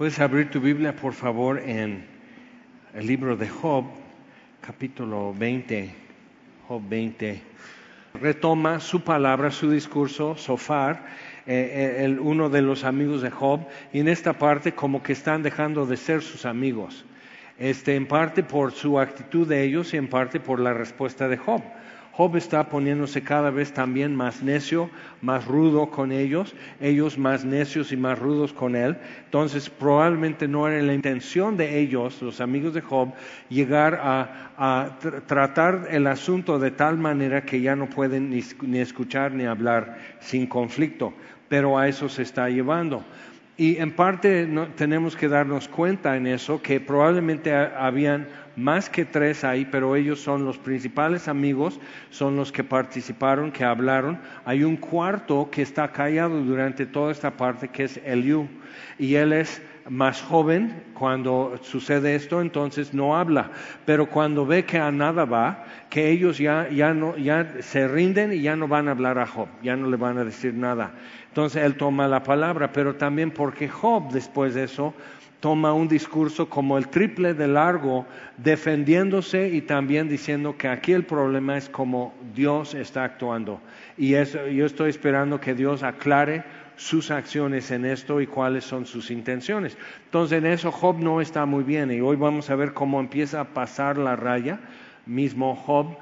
Puedes abrir tu Biblia, por favor, en el libro de Job, capítulo 20. Job 20. Retoma su palabra, su discurso, Sofar, eh, eh, el, uno de los amigos de Job, y en esta parte como que están dejando de ser sus amigos. Este, en parte por su actitud de ellos y en parte por la respuesta de Job. Job está poniéndose cada vez también más necio, más rudo con ellos, ellos más necios y más rudos con él. Entonces probablemente no era la intención de ellos, los amigos de Job, llegar a, tratar el asunto de tal manera que ya no pueden ni escuchar ni hablar sin conflicto, pero a eso se está llevando. Y en parte tenemos que darnos cuenta en eso que probablemente habían más que tres ahí, pero ellos son los principales amigos, son los que participaron, que hablaron. Hay un cuarto que está callado durante toda esta parte, que es Eliú, y él es más joven cuando sucede esto, entonces no habla, pero cuando ve que a nada va, que ellos ya, ya, no, ya se rinden y ya no van a hablar a Job, ya no le van a decir nada. Entonces él toma la palabra, pero también porque Job después de eso toma un discurso como el triple de largo, defendiéndose y también diciendo que aquí el problema es como Dios está actuando. Y eso, yo estoy esperando que Dios aclare sus acciones en esto y cuáles son sus intenciones. Entonces en eso Job no está muy bien y hoy vamos a ver cómo empieza a pasar la raya, mismo Job,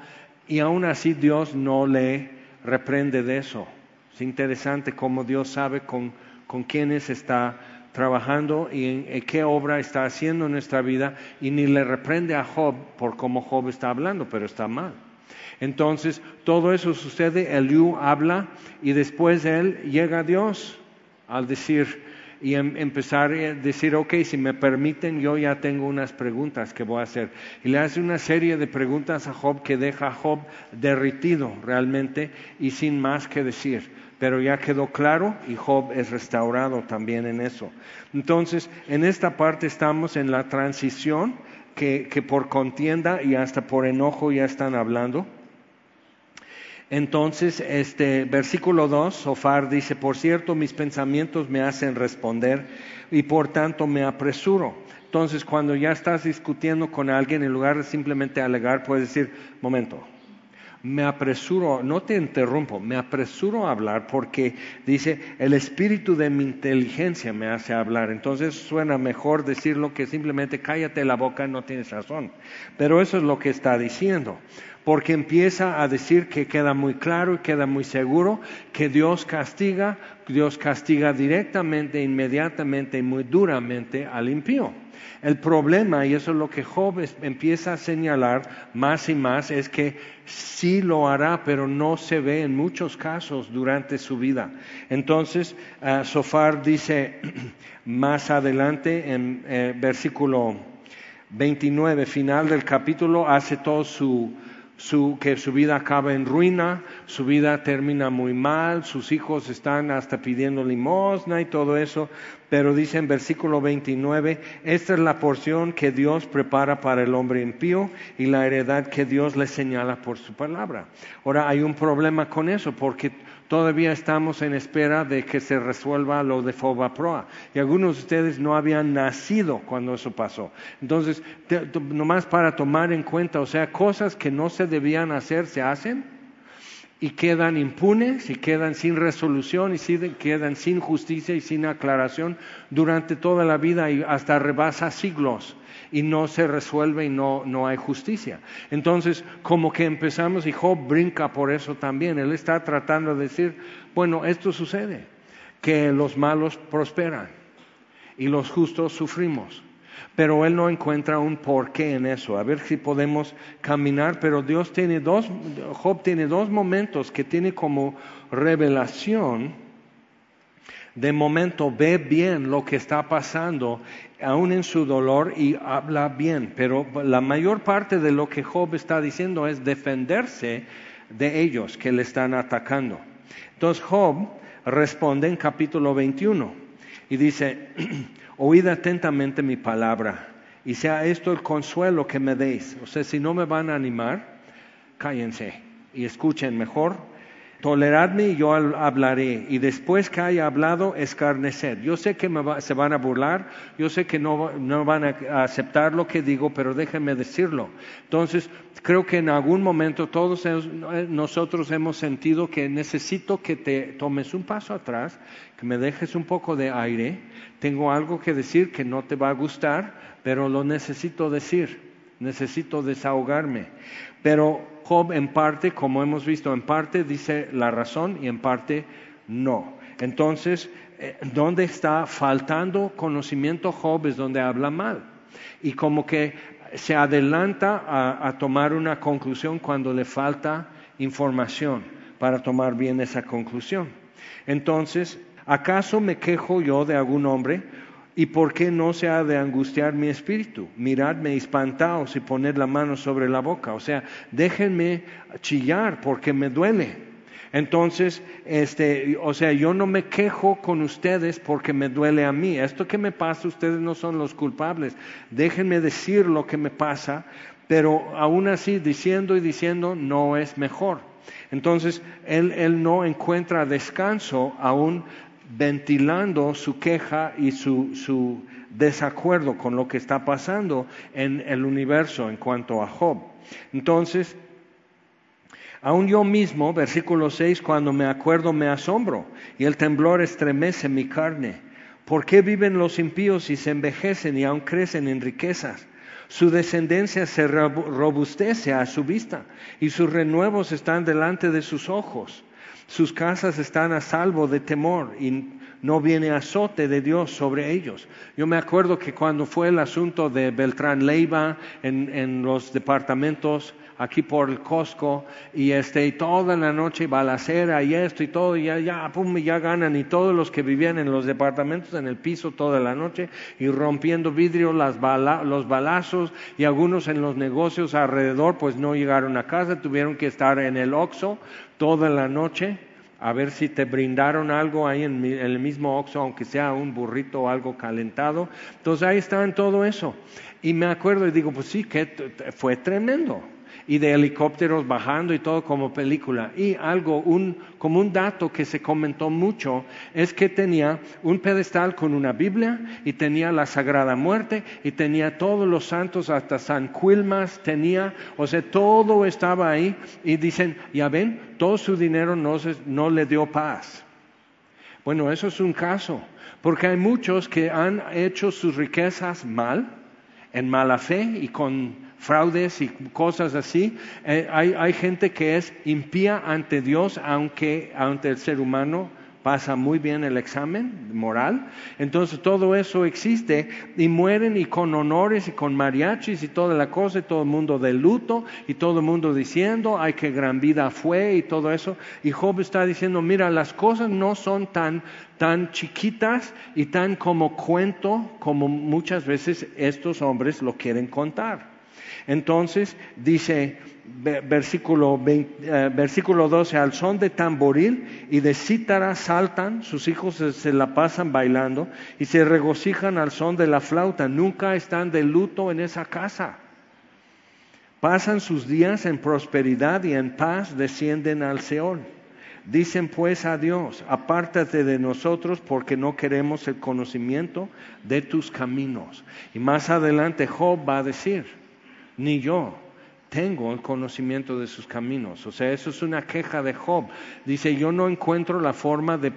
y aún así Dios no le reprende de eso. Es interesante cómo Dios sabe con, con quiénes está trabajando y en, qué obra está haciendo en nuestra vida y ni le reprende a Job por cómo Job está hablando, pero está mal. Entonces, todo eso sucede, Eliú habla y después él llega a Dios al decir y em, empezar a decir, ok, si me permiten, yo ya tengo unas preguntas que voy a hacer. Y le hace una serie de preguntas a Job que deja a Job derritido realmente y sin más que decir pero ya quedó claro y Job es restaurado también en eso. Entonces, en esta parte estamos en la transición que, por contienda y hasta por enojo ya están hablando. Entonces, este versículo 2, Sofar dice, por cierto, mis pensamientos me hacen responder y por tanto me apresuro. Entonces, cuando ya estás discutiendo con alguien, en lugar de simplemente alegar, puedes decir, momento, me apresuro, no te interrumpo, me apresuro a hablar porque dice, el espíritu de mi inteligencia me hace hablar. Entonces suena mejor decirlo que simplemente cállate la boca, no tienes razón. Pero eso es lo que está diciendo, porque empieza a decir que queda muy claro y queda muy seguro que Dios castiga, Dios castiga directamente, inmediatamente y muy duramente al impío. El problema, y eso es lo que Job empieza a señalar más y más, es que sí lo hará, pero no se ve en muchos casos durante su vida. Entonces, uh, Sofar dice más adelante en eh, versículo 29, final del capítulo, hace todo su que su vida acaba en ruina, su vida termina muy mal, sus hijos están hasta pidiendo limosna y todo eso, pero dice en versículo 29, esta es la porción que Dios prepara para el hombre impío y la heredad que Dios le señala por su palabra. Ahora hay un problema con eso, porque Todavía estamos en espera de que se resuelva lo de Fobaproa. Y algunos de ustedes no habían nacido cuando eso pasó. Entonces, nomás para tomar en cuenta, o sea, cosas que no se debían hacer se hacen y quedan impunes y quedan sin resolución y quedan sin justicia y sin aclaración durante toda la vida y hasta rebasa siglos y no se resuelve y no, no hay justicia. Entonces, como que empezamos y Job brinca por eso también. Él está tratando de decir, bueno, esto sucede, que los malos prosperan y los justos sufrimos. Pero él no encuentra un porqué en eso. A ver si podemos caminar. Pero Dios tiene dos, Job tiene dos momentos que tiene como revelación. De momento ve bien lo que está pasando aún en su dolor y habla bien, pero la mayor parte de lo que Job está diciendo es defenderse de ellos que le están atacando. Entonces Job responde en capítulo 21 y dice, oíd atentamente mi palabra y sea esto el consuelo que me deis. O sea, si no me van a animar, cállense y escuchen mejor Toleradme y yo hablaré, y después que haya hablado, escarnecer. Yo sé que se van a burlar, yo sé que no, no van a aceptar lo que digo, pero déjenme decirlo. Entonces, creo que en algún momento todos nosotros hemos sentido que necesito que te tomes un paso atrás, que me dejes un poco de aire. Tengo algo que decir que no te va a gustar, pero lo necesito decir. Necesito desahogarme. Pero Job en parte, como hemos visto, en parte dice la razón y en parte no. Entonces, eh, ¿dónde está faltando conocimiento Job es donde habla mal? Y como que se adelanta a, tomar una conclusión cuando le falta información para tomar bien esa conclusión. Entonces, ¿acaso me quejo yo de algún hombre? ¿Y por qué no se ha de angustiar mi espíritu? Miradme espantaos y poned la mano sobre la boca. O sea, déjenme chillar porque me duele. Entonces, este, o sea, yo no me quejo con ustedes porque me duele a mí. Esto que me pasa, ustedes no son los culpables. Déjenme decir lo que me pasa, pero aún así, diciendo y diciendo, no es mejor. Entonces, él, él no encuentra descanso aún ventilando su queja y su, desacuerdo con lo que está pasando en el universo en cuanto a Job. Entonces, aún yo mismo, versículo 6, cuando me acuerdo me asombro y el temblor estremece mi carne. ¿Por qué viven los impíos y se envejecen y aún crecen en riquezas? Su descendencia se robustece a su vista y sus renuevos están delante de sus ojos. Sus casas están a salvo de temor y no viene azote de Dios sobre ellos. Yo me acuerdo que cuando fue el asunto de Beltrán Leiva en, los departamentos aquí por el Costco y este y toda la noche balacera y esto y todo y ya ya pum ya ganan y todos los que vivían en los departamentos en el piso toda la noche y rompiendo vidrio las los balazos y algunos en los negocios alrededor pues no llegaron a casa tuvieron que estar en el Oxxo toda la noche a ver si te brindaron algo ahí en, el mismo Oxxo, aunque sea un burrito o algo calentado. Entonces ahí está todo eso. Y me acuerdo y digo, pues sí, que fue tremendo y de helicópteros bajando y todo como película. Y algo, un, como un dato que se comentó mucho, es que tenía un pedestal con una Biblia y tenía la Sagrada Muerte y tenía todos los santos, hasta San Quilmas tenía, o sea, todo estaba ahí y dicen, ya ven, todo su dinero no, no le dio paz. Bueno, eso es un caso, porque hay muchos que han hecho sus riquezas mal, en mala fe y con fraudes y cosas así. Eh, hay, hay, gente que es impía ante Dios, aunque ante el ser humano pasa muy bien el examen moral. Entonces todo eso existe y mueren y con honores y con mariachis y toda la cosa y todo el mundo de luto y todo el mundo diciendo, ay, qué gran vida fue y todo eso. Y Job está diciendo, mira, las cosas no son tan, tan chiquitas y tan como cuento como muchas veces estos hombres lo quieren contar. Entonces dice versículo, eh, versículo 12, al son de tamboril y de cítara saltan, sus hijos se, la pasan bailando y se regocijan al son de la flauta, nunca están de luto en esa casa. Pasan sus días en prosperidad y en paz descienden al Seol. Dicen pues a Dios, apártate de nosotros porque no queremos el conocimiento de tus caminos. Y más adelante Job va a decir, ni yo tengo el conocimiento de sus caminos. O sea, eso es una queja de Job. Dice, yo no encuentro la forma de,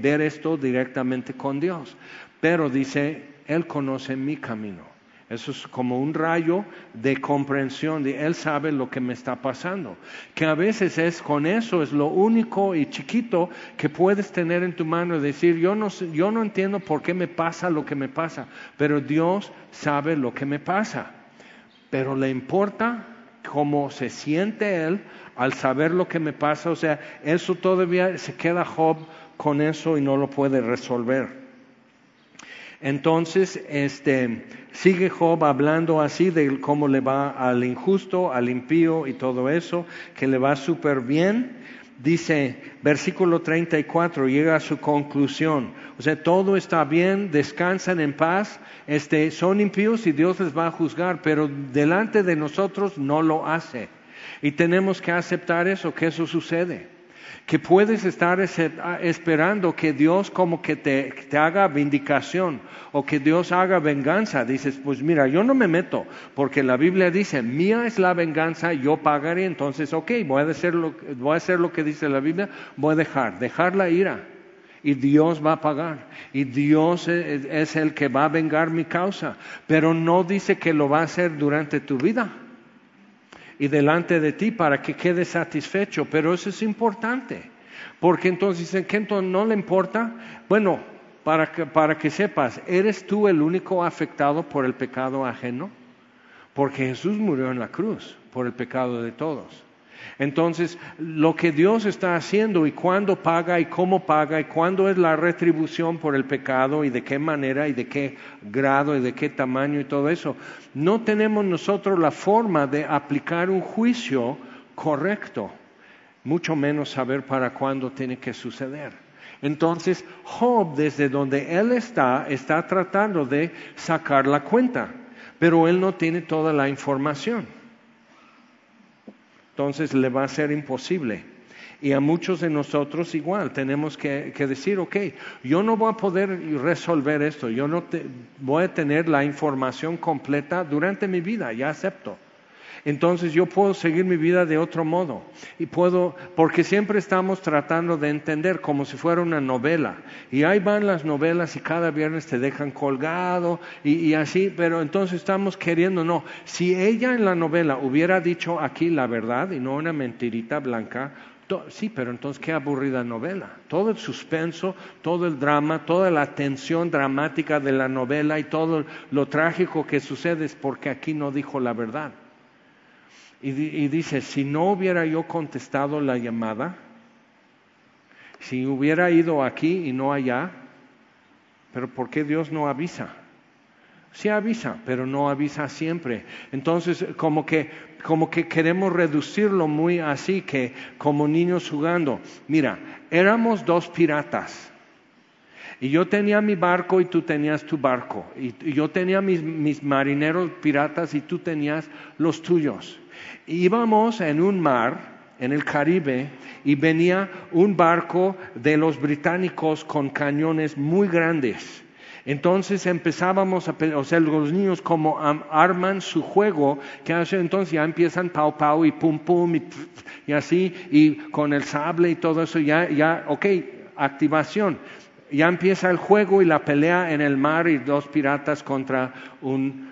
ver esto directamente con Dios. Pero dice, Él conoce mi camino. Eso es como un rayo de comprensión de Él sabe lo que me está pasando. Que a veces es con eso, es lo único y chiquito que puedes tener en tu mano decir, yo no, yo no entiendo por qué me pasa lo que me pasa, pero Dios sabe lo que me pasa pero le importa cómo se siente él al saber lo que me pasa. O sea, eso todavía se queda Job con eso y no lo puede resolver. Entonces, este, sigue Job hablando así de cómo le va al injusto, al impío y todo eso, que le va súper bien dice, versículo 34, llega a su conclusión. O sea, todo está bien, descansan en paz, este, son impíos y Dios les va a juzgar, pero delante de nosotros no lo hace. Y tenemos que aceptar eso, que eso sucede. Que puedes estar esperando que Dios como que te, haga vindicación o que Dios haga venganza. Dices, pues mira, yo no me meto, porque la Biblia dice, mía es la venganza, yo pagaré, entonces, ok, voy a hacer lo, voy a hacer lo que dice la Biblia, voy a dejar, dejar la ira. Y Dios va a pagar. Y Dios es, es el que va a vengar mi causa. Pero no dice que lo va a hacer durante tu vida y delante de ti para que quede satisfecho. Pero eso es importante, porque entonces dicen que no le importa. Bueno, para que, para que sepas, ¿eres tú el único afectado por el pecado ajeno? Porque Jesús murió en la cruz por el pecado de todos. Entonces, lo que Dios está haciendo y cuándo paga y cómo paga y cuándo es la retribución por el pecado y de qué manera y de qué grado y de qué tamaño y todo eso, no tenemos nosotros la forma de aplicar un juicio correcto, mucho menos saber para cuándo tiene que suceder. Entonces, Job, desde donde él está, está tratando de sacar la cuenta, pero él no tiene toda la información entonces le va a ser imposible. Y a muchos de nosotros igual, tenemos que, decir, ok, yo no voy a poder resolver esto, yo no voy a tener la información completa durante mi vida, ya acepto entonces yo puedo seguir mi vida de otro modo. Y puedo, porque siempre estamos tratando de entender como si fuera una novela. Y ahí van las novelas y cada viernes te dejan colgado y, así, pero entonces estamos queriendo, no, si ella en la novela hubiera dicho aquí la verdad y no una mentirita blanca, Sí, pero entonces qué aburrida novela. Todo el suspenso, todo el drama, toda la tensión dramática de la novela y todo lo trágico que sucede es porque aquí no dijo la verdad. Y, dice, si no hubiera yo contestado la llamada, si hubiera ido aquí y no allá, pero ¿por qué Dios no avisa? Sí avisa, pero no avisa siempre. Entonces, como que, como que queremos reducirlo muy así, que como niños jugando. Mira, éramos dos piratas. Y yo tenía mi barco y tú tenías tu barco. Y, yo tenía mis marineros piratas y tú tenías los tuyos. Íbamos en un mar, en el Caribe, y venía un barco de los británicos con cañones muy grandes. Entonces empezábamos a, o sea, los niños como arman su juego, que hace entonces ya empiezan pau pau y pum pum y, así, y con el sable y todo eso, ya, ya, ok, activación. Ya empieza el juego y la pelea en el mar y dos piratas contra un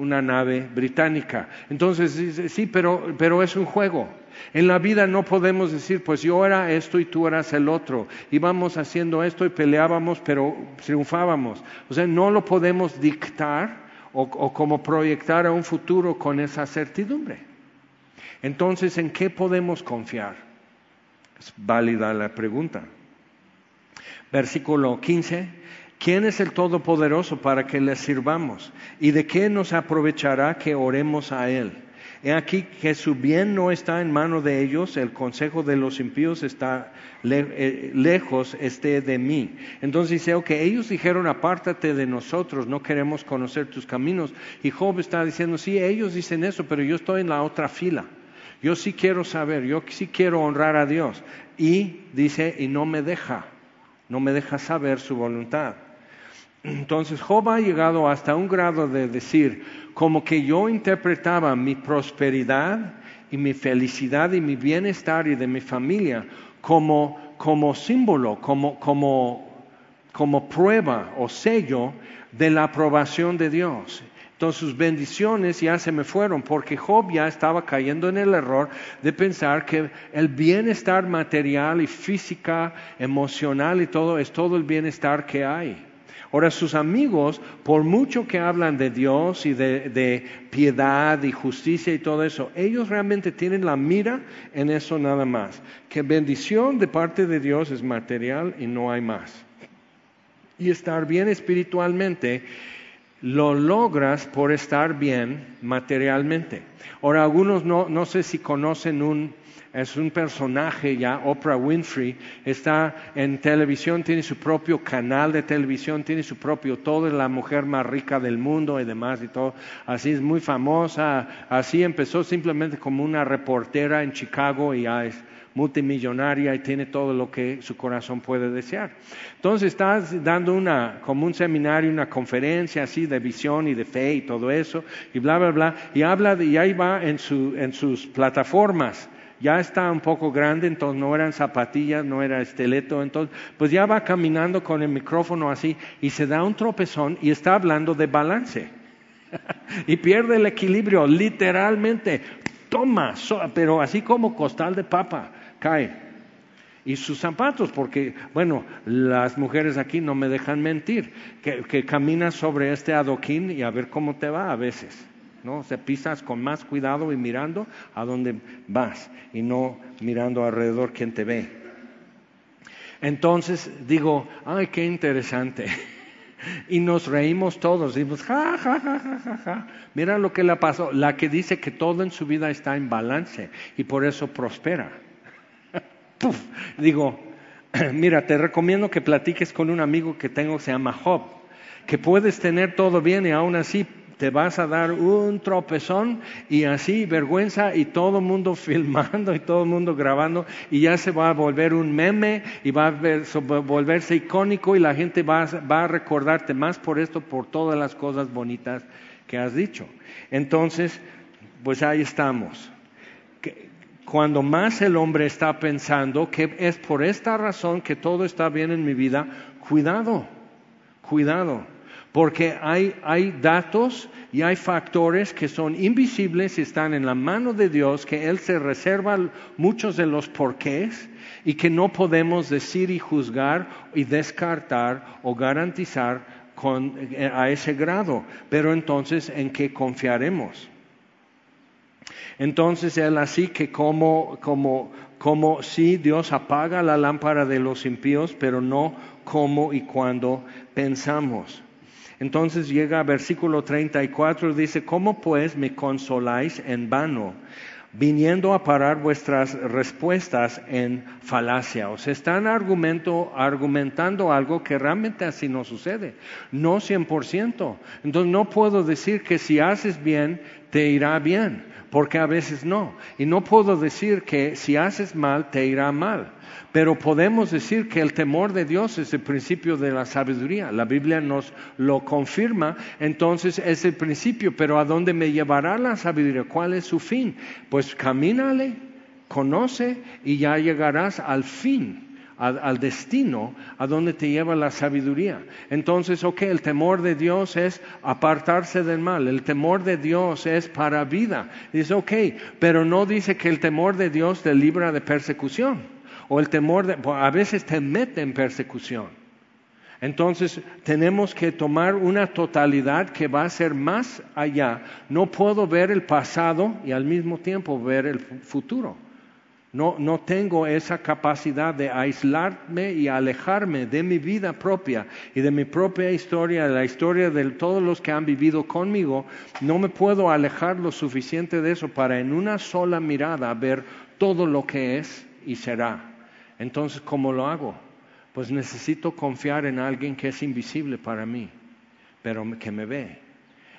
una nave británica. Entonces, sí, pero, pero es un juego. En la vida no podemos decir, pues yo era esto y tú eras el otro. Íbamos haciendo esto y peleábamos, pero triunfábamos. O sea, no lo podemos dictar o, o como proyectar a un futuro con esa certidumbre. Entonces, ¿en qué podemos confiar? Es válida la pregunta. Versículo 15. ¿Quién es el Todopoderoso para que le sirvamos? ¿Y de qué nos aprovechará que oremos a Él? He aquí que su bien no está en mano de ellos, el consejo de los impíos está eh, lejos esté de mí. Entonces dice, ok, ellos dijeron, apártate de nosotros, no queremos conocer tus caminos. Y Job está diciendo, sí, ellos dicen eso, pero yo estoy en la otra fila. Yo sí quiero saber, yo sí quiero honrar a Dios. Y dice, y no me deja, no me deja saber su voluntad. Entonces Job ha llegado hasta un grado de decir, como que yo interpretaba mi prosperidad y mi felicidad y mi bienestar y de mi familia como, como símbolo, como, como, como prueba o sello de la aprobación de Dios. Entonces sus bendiciones ya se me fueron porque Job ya estaba cayendo en el error de pensar que el bienestar material y física, emocional y todo es todo el bienestar que hay. Ahora sus amigos, por mucho que hablan de Dios y de, piedad y justicia y todo eso, ellos realmente tienen la mira en eso nada más. Que bendición de parte de Dios es material y no hay más. Y estar bien espiritualmente lo logras por estar bien materialmente. Ahora, algunos no, no sé si conocen un es un personaje ya, Oprah Winfrey, está en televisión, tiene su propio canal de televisión, tiene su propio todo, es la mujer más rica del mundo y demás y todo, así es muy famosa, así empezó simplemente como una reportera en Chicago y ya es multimillonaria y tiene todo lo que su corazón puede desear. Entonces estás dando una, como un seminario, una conferencia así de visión y de fe y todo eso, y bla, bla, bla, y habla, de, y ahí va en, su, en sus plataformas ya está un poco grande, entonces no eran zapatillas, no era esteleto, entonces pues ya va caminando con el micrófono así y se da un tropezón y está hablando de balance. y pierde el equilibrio, literalmente, toma, pero así como costal de papa, cae. Y sus zapatos, porque, bueno, las mujeres aquí no me dejan mentir, que, que caminas sobre este adoquín y a ver cómo te va a veces. ¿no? Se pisas con más cuidado y mirando a dónde vas y no mirando alrededor quien te ve. Entonces digo, ay, qué interesante. Y nos reímos todos, y decimos, ja, ja, ja, ja, ja, Mira lo que le pasó, la que dice que todo en su vida está en balance y por eso prospera. Digo, mira, te recomiendo que platiques con un amigo que tengo que se llama Job, que puedes tener todo bien y aún así te vas a dar un tropezón y así vergüenza y todo el mundo filmando y todo el mundo grabando y ya se va a volver un meme y va a, volverse icónico y la gente va a recordarte más por esto, por todas las cosas bonitas que has dicho. Entonces, pues ahí estamos. Cuando más el hombre está pensando que es por esta razón que todo está bien en mi vida, cuidado, cuidado porque hay, hay datos y hay factores que son invisibles y están en la mano de Dios, que Él se reserva muchos de los porqués y que no podemos decir y juzgar y descartar o garantizar eh, a ese grado. Pero entonces, ¿en qué confiaremos? Entonces Él así que como, como, como si Dios apaga la lámpara de los impíos, pero no como y cuando pensamos. Entonces llega a versículo 34, dice, ¿cómo pues me consoláis en vano? viniendo a parar vuestras respuestas en falacia. O sea, están argumento, argumentando algo que realmente así no sucede, no 100%. Entonces no puedo decir que si haces bien, te irá bien, porque a veces no. Y no puedo decir que si haces mal, te irá mal. Pero podemos decir que el temor de Dios es el principio de la sabiduría. La Biblia nos lo confirma, entonces es el principio, pero ¿a dónde me llevará la sabiduría? ¿Cuál es su fin? Pues camínale, conoce y ya llegarás al fin. Al, destino a donde te lleva la sabiduría. Entonces, ok, el temor de Dios es apartarse del mal, el temor de Dios es para vida. Dice, ok, pero no dice que el temor de Dios te libra de persecución o el temor de, a veces te mete en persecución. Entonces tenemos que tomar una totalidad que va a ser más allá. No puedo ver el pasado y al mismo tiempo ver el futuro. No, tengo esa capacidad de aislarme y alejarme de mi vida propia y de mi propia historia, de la historia de todos los que han vivido conmigo. No me puedo alejar lo suficiente de eso para en una sola mirada ver todo lo que es y será. Entonces, ¿cómo lo hago? Pues necesito confiar en alguien que es invisible para mí, pero que me ve.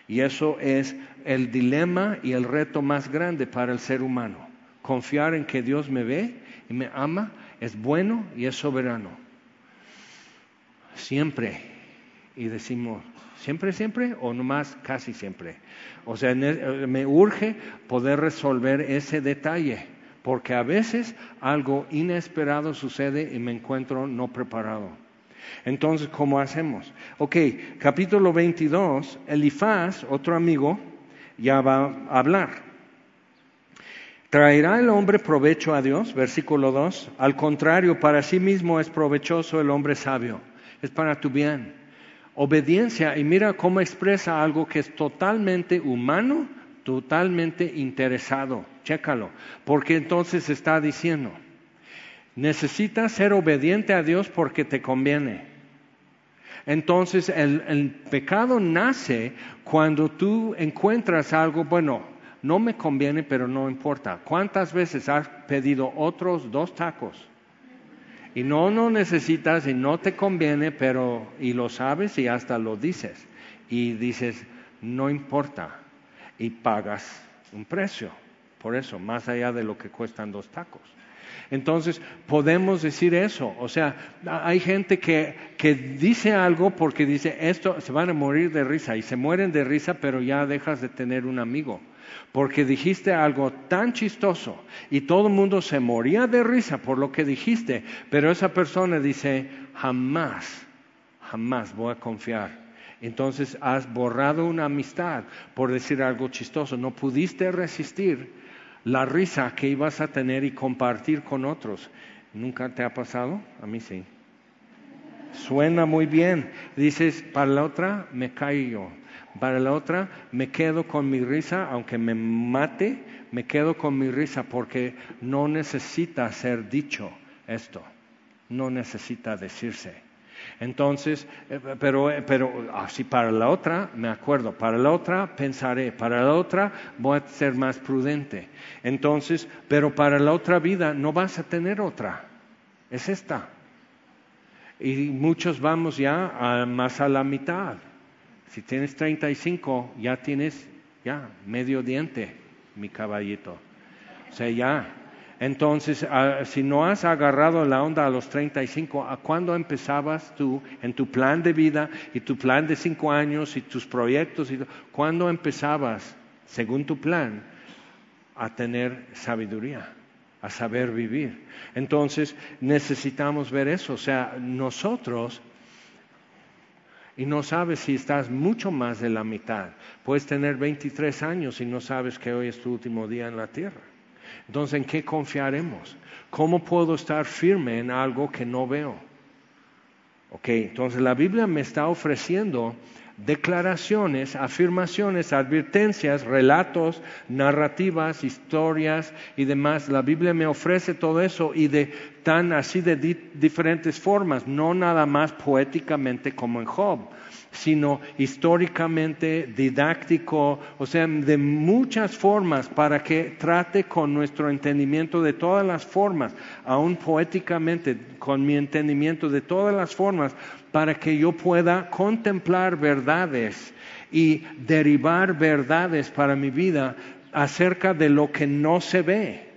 Y eso es el dilema y el reto más grande para el ser humano. Confiar en que Dios me ve y me ama, es bueno y es soberano. Siempre. Y decimos, ¿siempre, siempre o nomás casi siempre? O sea, me urge poder resolver ese detalle porque a veces algo inesperado sucede y me encuentro no preparado. Entonces, ¿cómo hacemos? Ok, capítulo 22, Elifaz, otro amigo, ya va a hablar. ¿Traerá el hombre provecho a Dios? Versículo 2. Al contrario, para sí mismo es provechoso el hombre sabio. Es para tu bien. Obediencia, y mira cómo expresa algo que es totalmente humano, totalmente interesado. Chécalo, porque entonces está diciendo, necesitas ser obediente a Dios porque te conviene. Entonces el, el, pecado nace cuando tú encuentras algo, bueno, no me conviene, pero no importa. ¿Cuántas veces has pedido otros dos tacos? Y no, no necesitas y no te conviene, pero y lo sabes y hasta lo dices. Y dices, no importa, y pagas un precio. Por eso, más allá de lo que cuestan dos tacos. Entonces, podemos decir eso. O sea, hay gente que, que, dice algo porque dice, esto se van a morir de risa y se mueren de risa, pero ya dejas de tener un amigo. Porque dijiste algo tan chistoso y todo el mundo se moría de risa por lo que dijiste, pero esa persona dice, jamás, jamás voy a confiar entonces has borrado una amistad por decir algo chistoso. No pudiste resistir la risa que ibas a tener y compartir con otros. ¿Nunca te ha pasado? A mí sí. Suena muy bien. Dices, para la otra me caigo. Para la otra me quedo con mi risa, aunque me mate, me quedo con mi risa porque no necesita ser dicho esto. No necesita decirse. Entonces, eh, pero, eh, pero así para la otra, me acuerdo, para la otra pensaré, para la otra voy a ser más prudente. Entonces, pero para la otra vida no vas a tener otra, es esta. Y muchos vamos ya más a la mitad. Si tienes 35, ya tienes ya medio diente, mi caballito. O sea, ya, entonces, ah, si no has agarrado la onda a los 35, ¿a cuándo empezabas tú en tu plan de vida y tu plan de cinco años y tus proyectos? Y, ¿Cuándo empezabas, según tu plan, a tener sabiduría? a saber vivir. Entonces necesitamos ver eso. O sea, nosotros, y no sabes si estás mucho más de la mitad, puedes tener 23 años y no sabes que hoy es tu último día en la tierra. Entonces, ¿en qué confiaremos? ¿Cómo puedo estar firme en algo que no veo? Ok, entonces la Biblia me está ofreciendo declaraciones, afirmaciones, advertencias, relatos, narrativas, historias y demás. La Biblia me ofrece todo eso y de tan así de diferentes formas, no nada más poéticamente como en Job sino históricamente, didáctico, o sea, de muchas formas para que trate con nuestro entendimiento de todas las formas, aún poéticamente, con mi entendimiento de todas las formas, para que yo pueda contemplar verdades y derivar verdades para mi vida acerca de lo que no se ve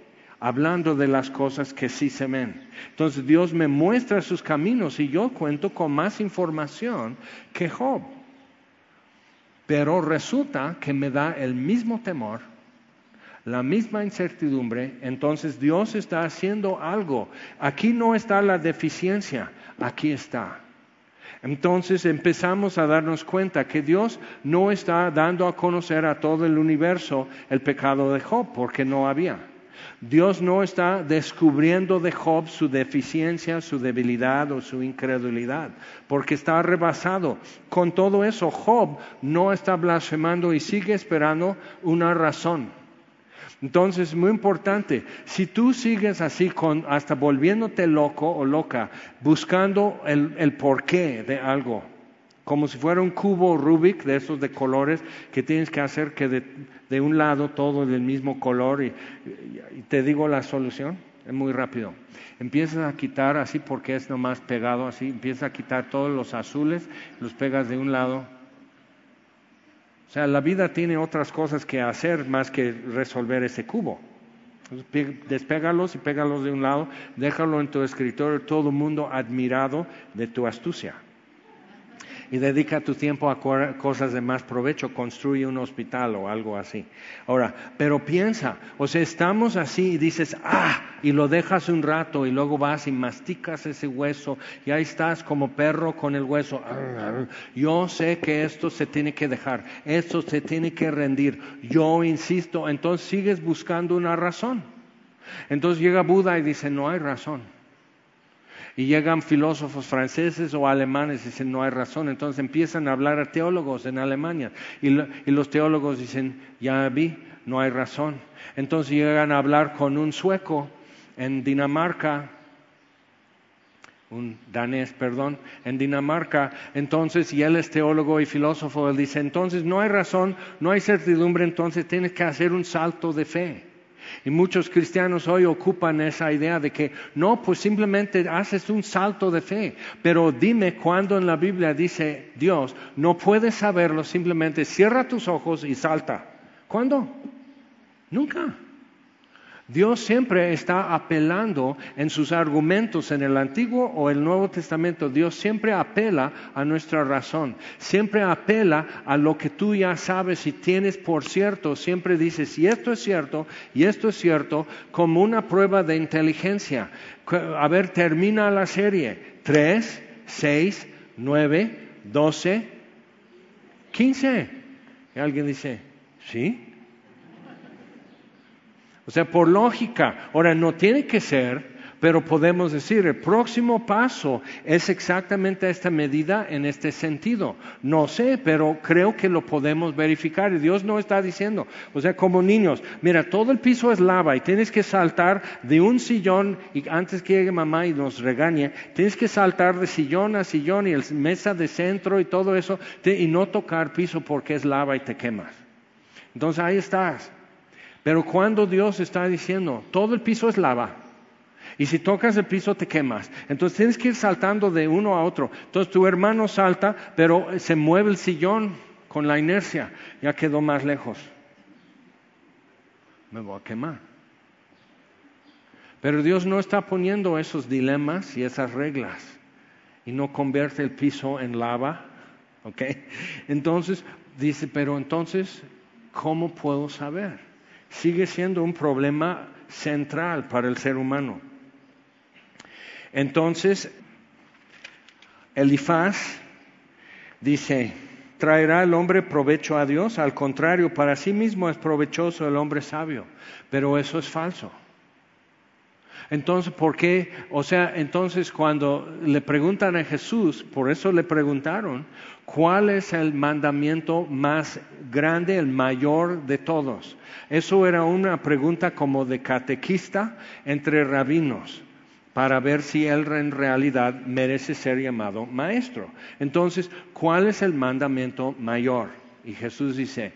hablando de las cosas que sí se ven. Entonces Dios me muestra sus caminos y yo cuento con más información que Job. Pero resulta que me da el mismo temor, la misma incertidumbre, entonces Dios está haciendo algo. Aquí no está la deficiencia, aquí está. Entonces empezamos a darnos cuenta que Dios no está dando a conocer a todo el universo el pecado de Job, porque no había. Dios no está descubriendo de Job su deficiencia, su debilidad o su incredulidad, porque está rebasado. Con todo eso, Job no está blasfemando y sigue esperando una razón. Entonces, es muy importante, si tú sigues así, con, hasta volviéndote loco o loca, buscando el, el porqué de algo, como si fuera un cubo Rubik de esos de colores que tienes que hacer que de, un lado todo del mismo color y, te digo la solución, es muy rápido. Empiezas a quitar así porque es nomás pegado así, empiezas a quitar todos los azules, los pegas de un lado. Sea, la vida tiene otras cosas que hacer más que resolver ese cubo. despégalos y pégalos de un lado, déjalo en tu escritorio, todo el mundo admirado de tu astucia y dedica tu tiempo a cosas de más provecho, construye un hospital o algo así. Ahora, pero piensa, o sea, estamos así y dices, ah, y lo dejas un rato y luego vas y masticas ese hueso y ahí estás como perro con el hueso. Yo sé que esto se tiene que dejar, esto se tiene que rendir. Yo insisto, entonces sigues buscando una razón. Entonces llega Buda y dice, no hay razón. Y llegan filósofos franceses o alemanes y dicen, no hay razón. Entonces empiezan a hablar a teólogos en Alemania. Y, los teólogos dicen, ya vi, no hay razón. Entonces llegan a hablar con un sueco en Dinamarca, un danés, perdón, en Dinamarca, entonces, y él es teólogo y filósofo, él dice, entonces no hay razón, no hay certidumbre, entonces tienes que hacer un salto de fe. Y muchos cristianos hoy ocupan esa idea de que no, pues simplemente haces un salto de fe. Pero dime cuándo en la Biblia dice Dios, no puedes saberlo, simplemente cierra tus ojos y salta. ¿Cuándo? Nunca. Dios siempre está apelando en sus argumentos en el Antiguo o el Nuevo Testamento. Dios siempre apela a nuestra razón, siempre apela a lo que tú ya sabes y tienes por cierto. Siempre dice, si esto es cierto y esto es cierto, como una prueba de inteligencia. A ver, termina la serie. Tres, seis, nueve, doce, quince. Y alguien dice, ¿sí? O sea, por lógica. Ahora, no tiene que ser, pero podemos decir, el próximo paso es exactamente esta medida en este sentido. No sé, pero creo que lo podemos verificar. Y Dios no está diciendo, o sea, como niños, mira, todo el piso es lava y tienes que saltar de un sillón, y antes que llegue mamá y nos regañe, tienes que saltar de sillón a sillón y el mesa de centro y todo eso, y no tocar piso porque es lava y te quemas. Entonces ahí estás. Pero cuando Dios está diciendo, todo el piso es lava, y si tocas el piso te quemas. Entonces tienes que ir saltando de uno a otro. Entonces tu hermano salta, pero se mueve el sillón con la inercia, ya quedó más lejos. Me voy a quemar. Pero Dios no está poniendo esos dilemas y esas reglas y no convierte el piso en lava. ¿Ok? Entonces dice, pero entonces, ¿cómo puedo saber? Sigue siendo un problema central para el ser humano. Entonces, Elifaz dice, ¿traerá el hombre provecho a Dios? Al contrario, para sí mismo es provechoso el hombre sabio, pero eso es falso. Entonces, ¿por qué? O sea, entonces cuando le preguntan a Jesús, por eso le preguntaron, ¿cuál es el mandamiento más grande, el mayor de todos? Eso era una pregunta como de catequista entre rabinos para ver si él en realidad merece ser llamado maestro. Entonces, ¿cuál es el mandamiento mayor? Y Jesús dice,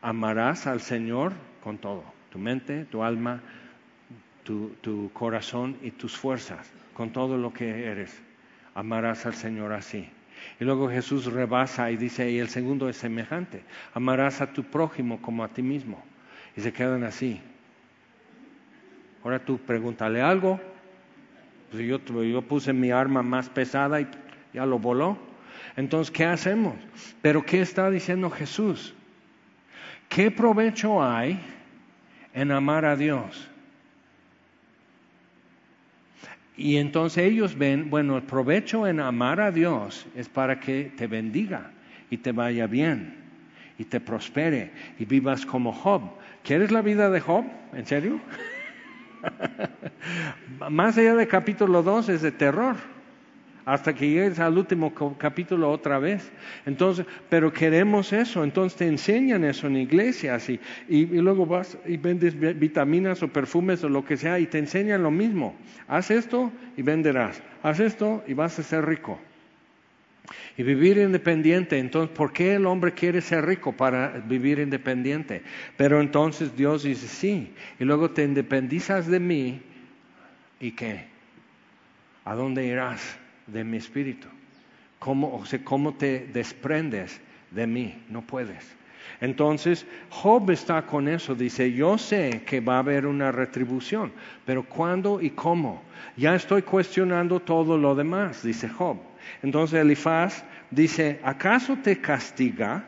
amarás al Señor con todo, tu mente, tu alma, tu, corazón y tus fuerzas, con todo lo que eres. Amarás al Señor así. Y luego Jesús rebasa y dice, y el segundo es semejante, amarás a tu prójimo como a ti mismo. Y se quedan así. Ahora tú pregúntale algo. Pues yo, yo puse mi arma más pesada y ya lo voló. Entonces, ¿qué hacemos? Pero ¿qué está diciendo Jesús? ¿Qué provecho hay en amar a Dios? Y entonces ellos ven, bueno, el provecho en amar a Dios es para que te bendiga y te vaya bien y te prospere y vivas como Job. ¿Quieres la vida de Job? ¿En serio? Más allá de capítulo 2 es de terror hasta que llegues al último capítulo otra vez. Entonces, pero queremos eso, entonces te enseñan eso en iglesias y, y, luego vas y vendes vitaminas o perfumes o lo que sea y te enseñan lo mismo. Haz esto y venderás, haz esto y vas a ser rico. Y vivir independiente, entonces, ¿por qué el hombre quiere ser rico para vivir independiente? Pero entonces Dios dice, sí, y luego te independizas de mí, ¿y qué? ¿A dónde irás? De mi espíritu. ¿Cómo, o sea, ¿Cómo te desprendes de mí? No puedes. Entonces, Job está con eso, dice, yo sé que va a haber una retribución, pero ¿cuándo y cómo? Ya estoy cuestionando todo lo demás, dice Job. Entonces Elifaz dice, ¿acaso te castiga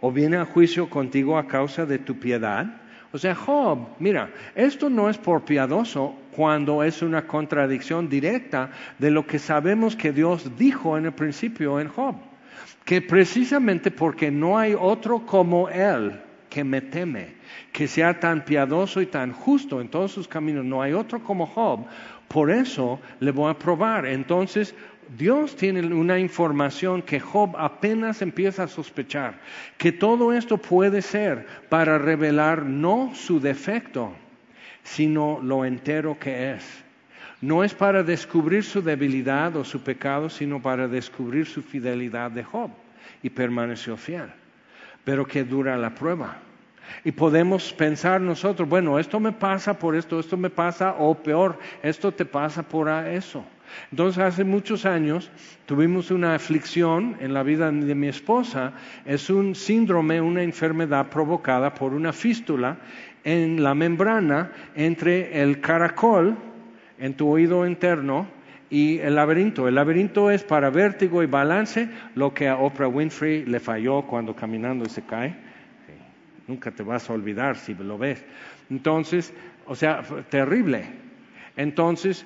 o viene a juicio contigo a causa de tu piedad? O sea, Job, mira, esto no es por piadoso cuando es una contradicción directa de lo que sabemos que Dios dijo en el principio en Job, que precisamente porque no hay otro como Él que me teme, que sea tan piadoso y tan justo en todos sus caminos, no hay otro como Job, por eso le voy a probar. Entonces, Dios tiene una información que Job apenas empieza a sospechar, que todo esto puede ser para revelar no su defecto, sino lo entero que es. No es para descubrir su debilidad o su pecado, sino para descubrir su fidelidad de Job. Y permaneció fiel. Pero que dura la prueba. Y podemos pensar nosotros, bueno, esto me pasa por esto, esto me pasa, o peor, esto te pasa por eso. Entonces, hace muchos años tuvimos una aflicción en la vida de mi esposa. Es un síndrome, una enfermedad provocada por una fístula en la membrana entre el caracol, en tu oído interno, y el laberinto. El laberinto es para vértigo y balance, lo que a Oprah Winfrey le falló cuando caminando se cae. Nunca te vas a olvidar si lo ves. Entonces, o sea, terrible. Entonces,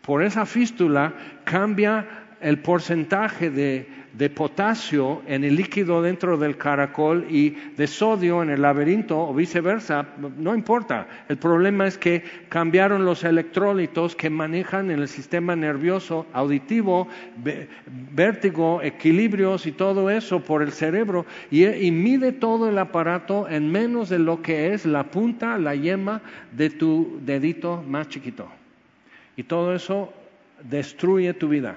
por esa fístula cambia el porcentaje de, potasio en el líquido dentro del caracol y de sodio en el laberinto o viceversa, no importa. El problema es que cambiaron los electrolitos que manejan en el sistema nervioso auditivo, vértigo, equilibrios y todo eso por el cerebro y, y mide todo el aparato en menos de lo que es la punta, la yema de tu dedito más chiquito. Y todo eso destruye tu vida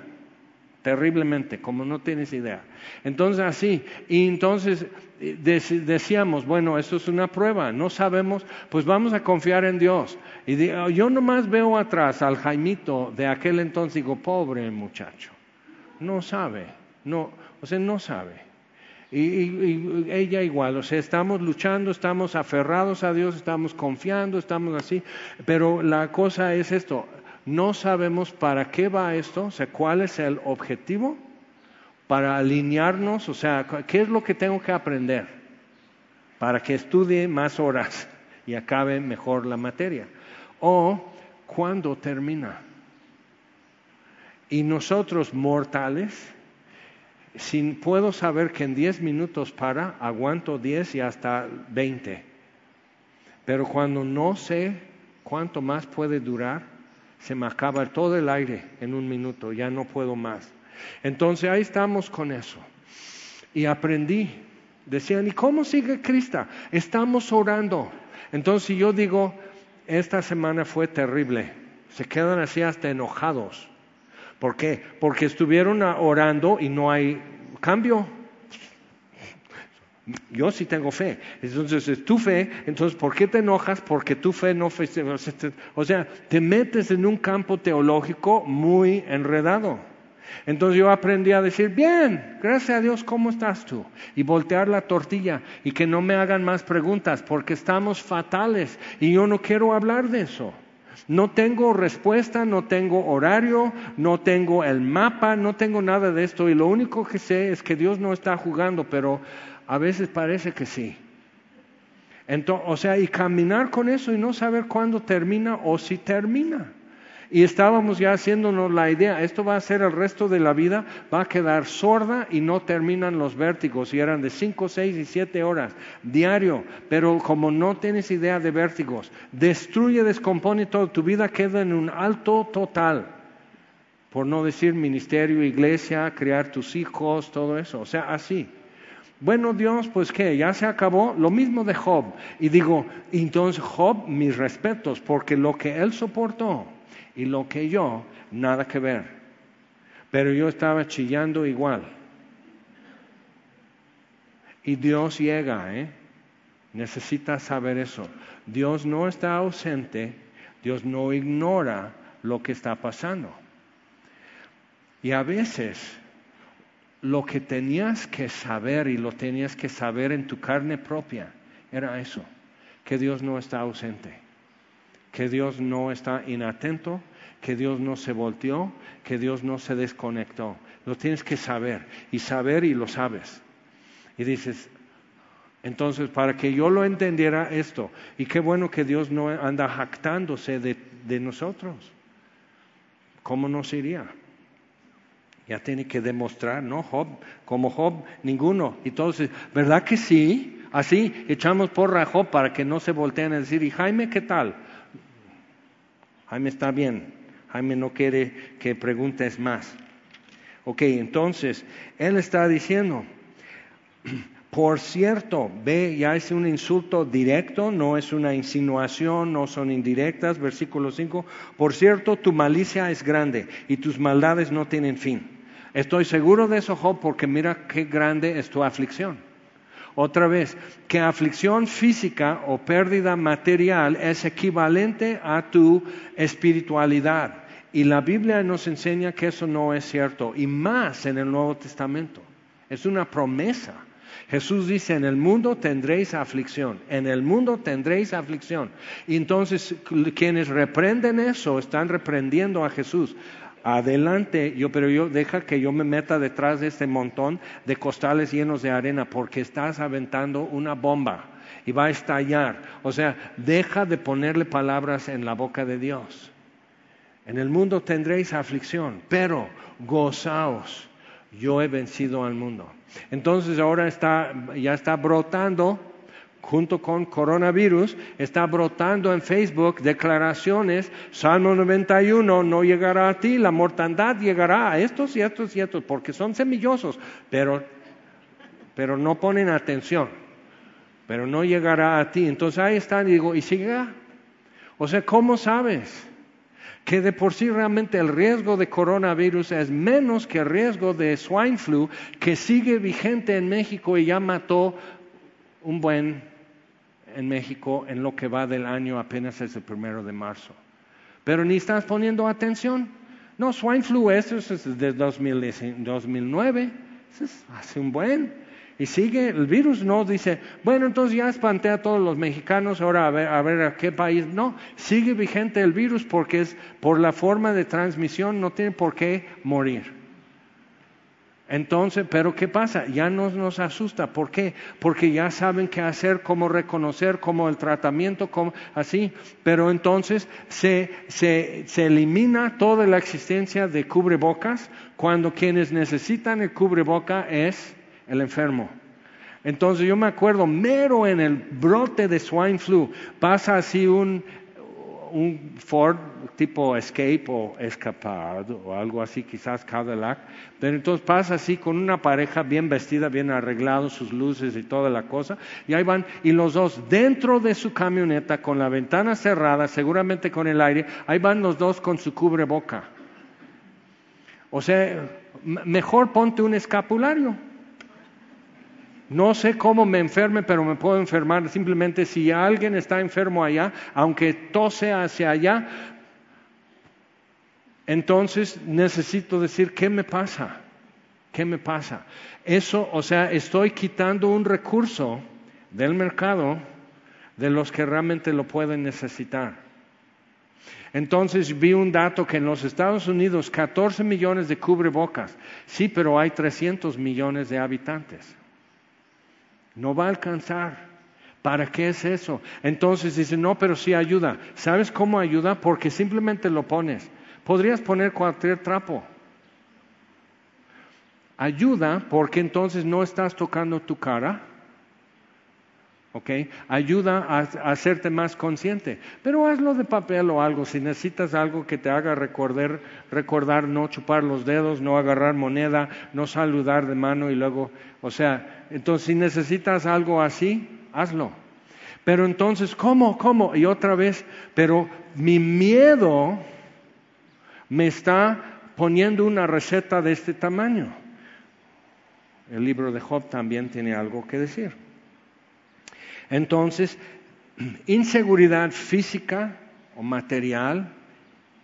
terriblemente, como no tienes idea. Entonces así, y entonces eh, decíamos, bueno, esto es una prueba, no sabemos, pues vamos a confiar en Dios. Y oh, yo nomás veo atrás al Jaimito de aquel entonces, digo, pobre muchacho, no sabe, no, o sea, no sabe. y, ella igual, o sea, estamos luchando, estamos aferrados a Dios, estamos confiando, estamos así, pero la cosa es esto, no sabemos para qué va esto, o sea, cuál es el objetivo para alinearnos, o sea, qué es lo que tengo que aprender para que estudie más horas y acabe mejor la materia. O cuándo termina. Y nosotros mortales, si puedo saber que en 10 minutos para, aguanto 10 y hasta 20. Pero cuando no sé cuánto más puede durar, se me acaba todo el aire en un minuto, ya no puedo más. Entonces ahí estamos con eso. Y aprendí. Decían, ¿y cómo sigue Cristo? Estamos orando. Entonces yo digo, esta semana fue terrible. Se quedan así hasta enojados. ¿Por qué? Porque estuvieron orando y no hay cambio. Yo sí tengo fe. Entonces, es tu fe, entonces, ¿por qué te enojas? Porque tu fe no fue... O sea, te metes en un campo teológico muy enredado. Entonces yo aprendí a decir, bien, gracias a Dios, ¿cómo estás tú? Y voltear la tortilla y que no me hagan más preguntas porque estamos fatales y yo no quiero hablar de eso. No tengo respuesta, no tengo horario, no tengo el mapa, no tengo nada de esto y lo único que sé es que Dios no está jugando, pero a veces parece que sí. o sea, y caminar con eso y no saber cuándo termina o si termina. Y estábamos ya haciéndonos la idea, esto va a ser el resto de la vida, va a quedar sorda y no terminan los vértigos. Y eran de 5, 6 y 7 horas diario. Pero como no tienes idea de vértigos, destruye, descompone todo. Tu vida queda en un alto total. Por no decir ministerio, iglesia, criar tus hijos, todo eso. O sea, así. Bueno, Dios, pues qué, ya se acabó. Lo mismo de Job. Y digo, entonces Job, mis respetos, porque lo que él soportó y lo que yo, nada que ver. Pero yo estaba chillando igual. Y Dios llega, ¿eh? Necesitas saber eso. Dios no está ausente, Dios no ignora lo que está pasando. Y a veces lo que tenías que saber y lo tenías que saber en tu carne propia era eso, que Dios no está ausente, que Dios no está inatento, que Dios no se volteó, que Dios no se desconectó. Lo tienes que saber y saber y lo sabes. Y dices, entonces, para que yo lo entendiera esto, y qué bueno que Dios no anda jactándose de, de nosotros, ¿cómo nos iría? Ya tiene que demostrar, ¿no? Job, como Job, ninguno. Entonces, ¿verdad que sí? Así echamos porra a Job para que no se volteen a decir, ¿y Jaime qué tal? Jaime está bien. Jaime no quiere que preguntes más. Ok, entonces, él está diciendo, por cierto, ve, ya es un insulto directo, no es una insinuación, no son indirectas, versículo 5, por cierto, tu malicia es grande y tus maldades no tienen fin. Estoy seguro de eso, Job, porque mira qué grande es tu aflicción. Otra vez, que aflicción física o pérdida material es equivalente a tu espiritualidad. Y la Biblia nos enseña que eso no es cierto, y más en el Nuevo Testamento. Es una promesa. Jesús dice, en el mundo tendréis aflicción, en el mundo tendréis aflicción. Y entonces quienes reprenden eso están reprendiendo a Jesús adelante, yo, pero yo deja que yo me meta detrás de este montón de costales llenos de arena, porque estás aventando una bomba y va a estallar. O sea, deja de ponerle palabras en la boca de Dios. En el mundo tendréis aflicción, pero gozaos, yo he vencido al mundo. Entonces ahora está, ya está brotando junto con coronavirus, está brotando en Facebook declaraciones, Salmo 91 no llegará a ti, la mortandad llegará a estos y estos y estos, porque son semillosos, pero, pero no ponen atención, pero no llegará a ti. Entonces ahí está, digo, y sigue. O sea, ¿cómo sabes? que de por sí realmente el riesgo de coronavirus es menos que el riesgo de swine flu que sigue vigente en México y ya mató un buen en México en lo que va del año apenas es el primero de marzo. Pero ni estás poniendo atención. No, swine flu, eso es de 2009, eso es hace un buen. Y sigue, el virus no dice, bueno, entonces ya espanté a todos los mexicanos, ahora a ver, a ver a qué país. No, sigue vigente el virus porque es por la forma de transmisión, no tiene por qué morir. Entonces, pero ¿qué pasa? Ya no nos asusta. ¿Por qué? Porque ya saben qué hacer, cómo reconocer, cómo el tratamiento, así. Pero entonces se, se, se elimina toda la existencia de cubrebocas cuando quienes necesitan el cubreboca es el enfermo. Entonces yo me acuerdo, mero en el brote de swine flu, pasa así un, un Ford tipo Escape o Escapade o algo así, quizás Cadillac, pero entonces pasa así con una pareja bien vestida, bien arreglado, sus luces y toda la cosa, y ahí van, y los dos dentro de su camioneta con la ventana cerrada, seguramente con el aire, ahí van los dos con su cubreboca. O sea, mejor ponte un escapulario. No sé cómo me enferme, pero me puedo enfermar. Simplemente si alguien está enfermo allá, aunque tose hacia allá, entonces necesito decir, ¿qué me pasa? ¿Qué me pasa? Eso, o sea, estoy quitando un recurso del mercado de los que realmente lo pueden necesitar. Entonces vi un dato que en los Estados Unidos 14 millones de cubrebocas, sí, pero hay 300 millones de habitantes. No va a alcanzar. ¿Para qué es eso? Entonces dice, no, pero sí ayuda. ¿Sabes cómo ayuda? Porque simplemente lo pones. Podrías poner cualquier trapo. Ayuda porque entonces no estás tocando tu cara. ¿Ok? Ayuda a, hacerte más consciente. Pero hazlo de papel o algo. Si necesitas algo que te haga recordar, recordar no chupar los dedos, no agarrar moneda, no saludar de mano y luego, o sea, entonces si necesitas algo así, hazlo. Pero entonces, ¿cómo? ¿Cómo? Y otra vez, pero mi miedo me está poniendo una receta de este tamaño. El libro de Job también tiene algo que decir. Entonces, inseguridad física o material,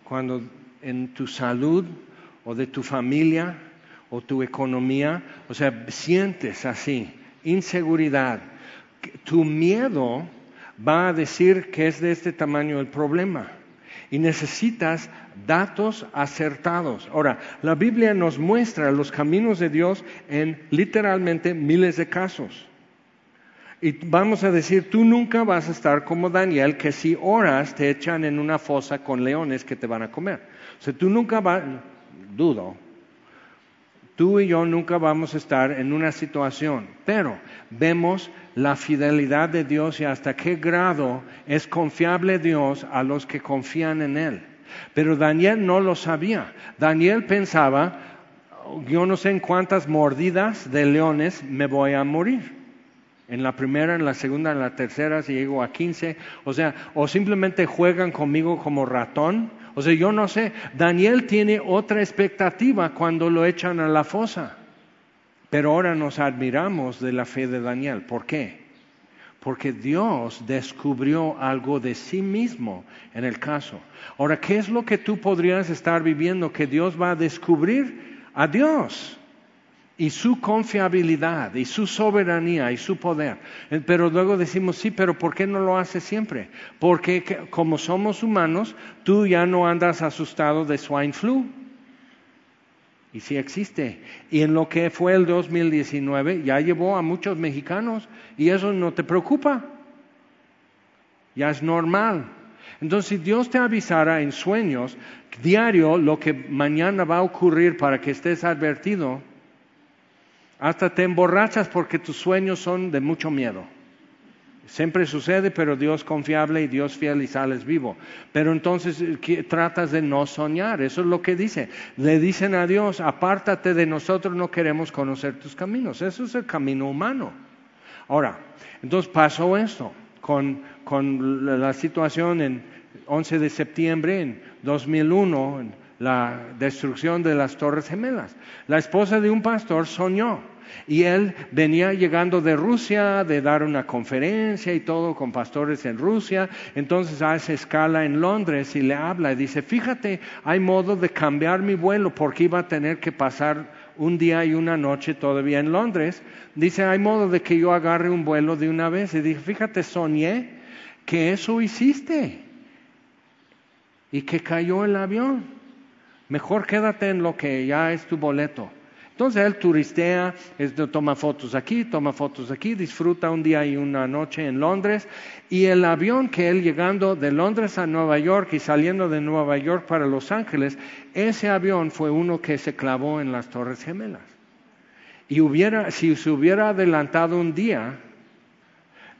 cuando en tu salud o de tu familia o tu economía, o sea, sientes así, inseguridad, tu miedo va a decir que es de este tamaño el problema y necesitas datos acertados. Ahora, la Biblia nos muestra los caminos de Dios en literalmente miles de casos. Y vamos a decir, tú nunca vas a estar como Daniel, que si oras te echan en una fosa con leones que te van a comer. O sea, tú nunca vas, dudo, tú y yo nunca vamos a estar en una situación, pero vemos la fidelidad de Dios y hasta qué grado es confiable Dios a los que confían en Él. Pero Daniel no lo sabía. Daniel pensaba, yo no sé en cuántas mordidas de leones me voy a morir. En la primera, en la segunda, en la tercera, si llego a quince. O sea, o simplemente juegan conmigo como ratón. O sea, yo no sé. Daniel tiene otra expectativa cuando lo echan a la fosa. Pero ahora nos admiramos de la fe de Daniel. ¿Por qué? Porque Dios descubrió algo de sí mismo en el caso. Ahora, ¿qué es lo que tú podrías estar viviendo que Dios va a descubrir? A Dios y su confiabilidad y su soberanía y su poder. Eh, pero luego decimos, sí, pero ¿por qué no lo hace siempre? Porque como somos humanos, tú ya no andas asustado de swine flu. Y sí existe. Y en lo que fue el 2019 ya llevó a muchos mexicanos y eso no te preocupa. Ya es normal. Entonces, si Dios te avisara en sueños diario lo que mañana va a ocurrir para que estés advertido, hasta te emborrachas porque tus sueños son de mucho miedo. Siempre sucede, pero Dios confiable y Dios fiel y sales vivo. Pero entonces eh, tratas de no soñar, eso es lo que dice. Le dicen a Dios, apártate de nosotros, no queremos conocer tus caminos. Eso es el camino humano. Ahora, entonces pasó esto con, con la situación en 11 de septiembre en 2001, en la destrucción de las Torres Gemelas. La esposa de un pastor soñó y él venía llegando de Rusia, de dar una conferencia y todo con pastores en Rusia. Entonces hace escala en Londres y le habla y dice, fíjate, hay modo de cambiar mi vuelo porque iba a tener que pasar un día y una noche todavía en Londres. Dice, hay modo de que yo agarre un vuelo de una vez. Y dije, fíjate, soñé que eso hiciste y que cayó el avión. Mejor quédate en lo que ya es tu boleto. Entonces él turistea, toma fotos aquí, toma fotos aquí, disfruta un día y una noche en Londres y el avión que él llegando de Londres a Nueva York y saliendo de Nueva York para Los Ángeles, ese avión fue uno que se clavó en las Torres Gemelas. Y si se hubiera adelantado un día,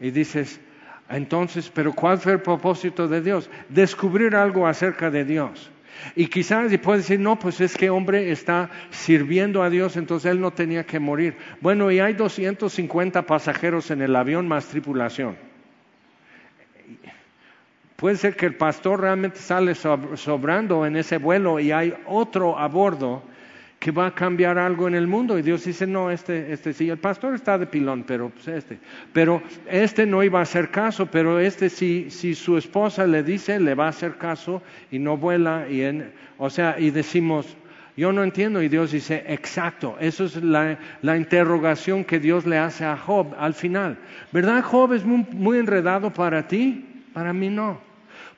y dices, entonces, pero ¿cuál fue el propósito de Dios? Descubrir algo acerca de Dios. Y quizás y puede decir, no, pues es que hombre está sirviendo a Dios, entonces él no tenía que morir. Bueno, y hay 250 pasajeros en el avión más tripulación. Puede ser que el pastor realmente sale sobrando en ese vuelo y hay otro a bordo que va a cambiar algo en el mundo. Y Dios dice, no, este, este sí, el pastor está de pilón, pero pues este. Pero este no iba a hacer caso, pero este sí, si su esposa le dice, le va a hacer caso y no vuela. Y en, o sea, y decimos, yo no entiendo. Y Dios dice, exacto, eso es la, la interrogación que Dios le hace a Job al final. ¿Verdad, Job es muy enredado para ti? Para mí no.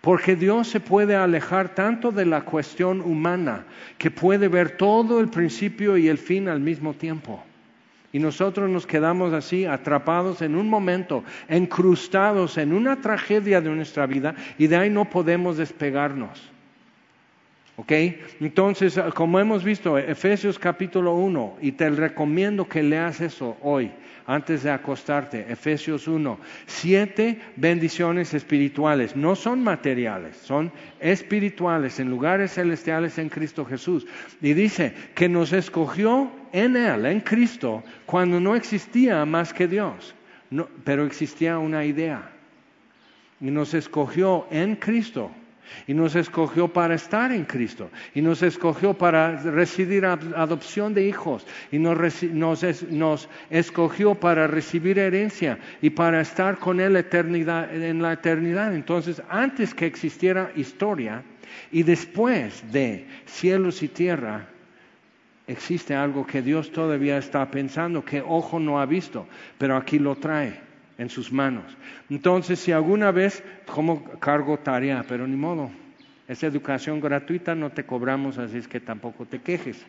Porque Dios se puede alejar tanto de la cuestión humana que puede ver todo el principio y el fin al mismo tiempo. Y nosotros nos quedamos así, atrapados en un momento, encrustados en una tragedia de nuestra vida y de ahí no podemos despegarnos. ¿Ok? Entonces, como hemos visto, Efesios capítulo 1, y te recomiendo que leas eso hoy antes de acostarte. Efesios 1. Siete bendiciones espirituales. No son materiales, son espirituales en lugares celestiales en Cristo Jesús. Y dice que nos escogió en Él, en Cristo, cuando no existía más que Dios, pero existía una idea. Y nos escogió en Cristo y nos escogió para estar en Cristo. Y nos escogió para recibir adopción de hijos. Y nos, escogió para recibir herencia y para estar con Él en la eternidad. Entonces, antes que existiera historia y después de cielos y tierra, existe algo que Dios todavía está pensando, que ojo no ha visto, pero aquí lo trae en sus manos. Entonces, si alguna vez, como cargo tarea, pero ni modo, es educación gratuita, no te cobramos, así es que tampoco te quejes.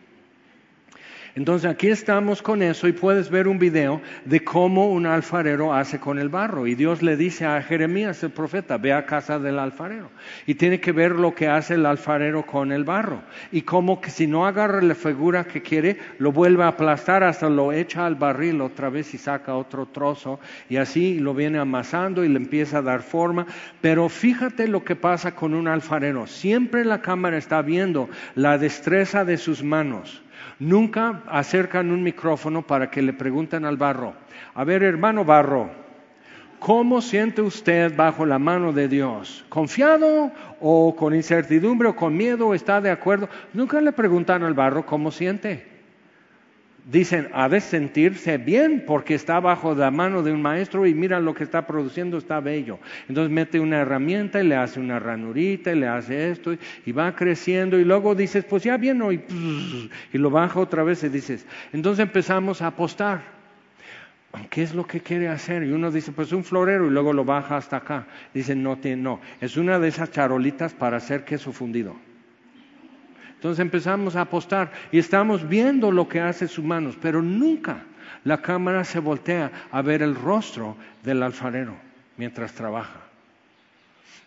Entonces aquí estamos con eso y puedes ver un video de cómo un alfarero hace con el barro. Y Dios le dice a Jeremías, el profeta, ve a casa del alfarero. Y tiene que ver lo que hace el alfarero con el barro. Y cómo que si no agarra la figura que quiere, lo vuelve a aplastar hasta lo echa al barril otra vez y saca otro trozo. Y así lo viene amasando y le empieza a dar forma. Pero fíjate lo que pasa con un alfarero. Siempre la cámara está viendo la destreza de sus manos Nunca acercan un micrófono para que le pregunten al barro, a ver hermano barro, ¿cómo siente usted bajo la mano de Dios? ¿Confiado o con incertidumbre o con miedo? ¿Está de acuerdo? Nunca le preguntan al barro cómo siente. Dicen, ha de sentirse bien porque está bajo la mano de un maestro y mira lo que está produciendo, está bello. Entonces mete una herramienta y le hace una ranurita y le hace esto y, va creciendo y luego dices, pues ya viene y, y lo baja otra vez y dices, entonces empezamos a apostar. ¿Qué es lo que quiere hacer? Y uno dice, pues un florero y luego lo baja hasta acá. Dicen, no, no, es una de esas charolitas para hacer queso fundido. Entonces empezamos a apostar y estamos viendo lo que hace sus manos, pero nunca la cámara se voltea a ver el rostro del alfarero mientras trabaja.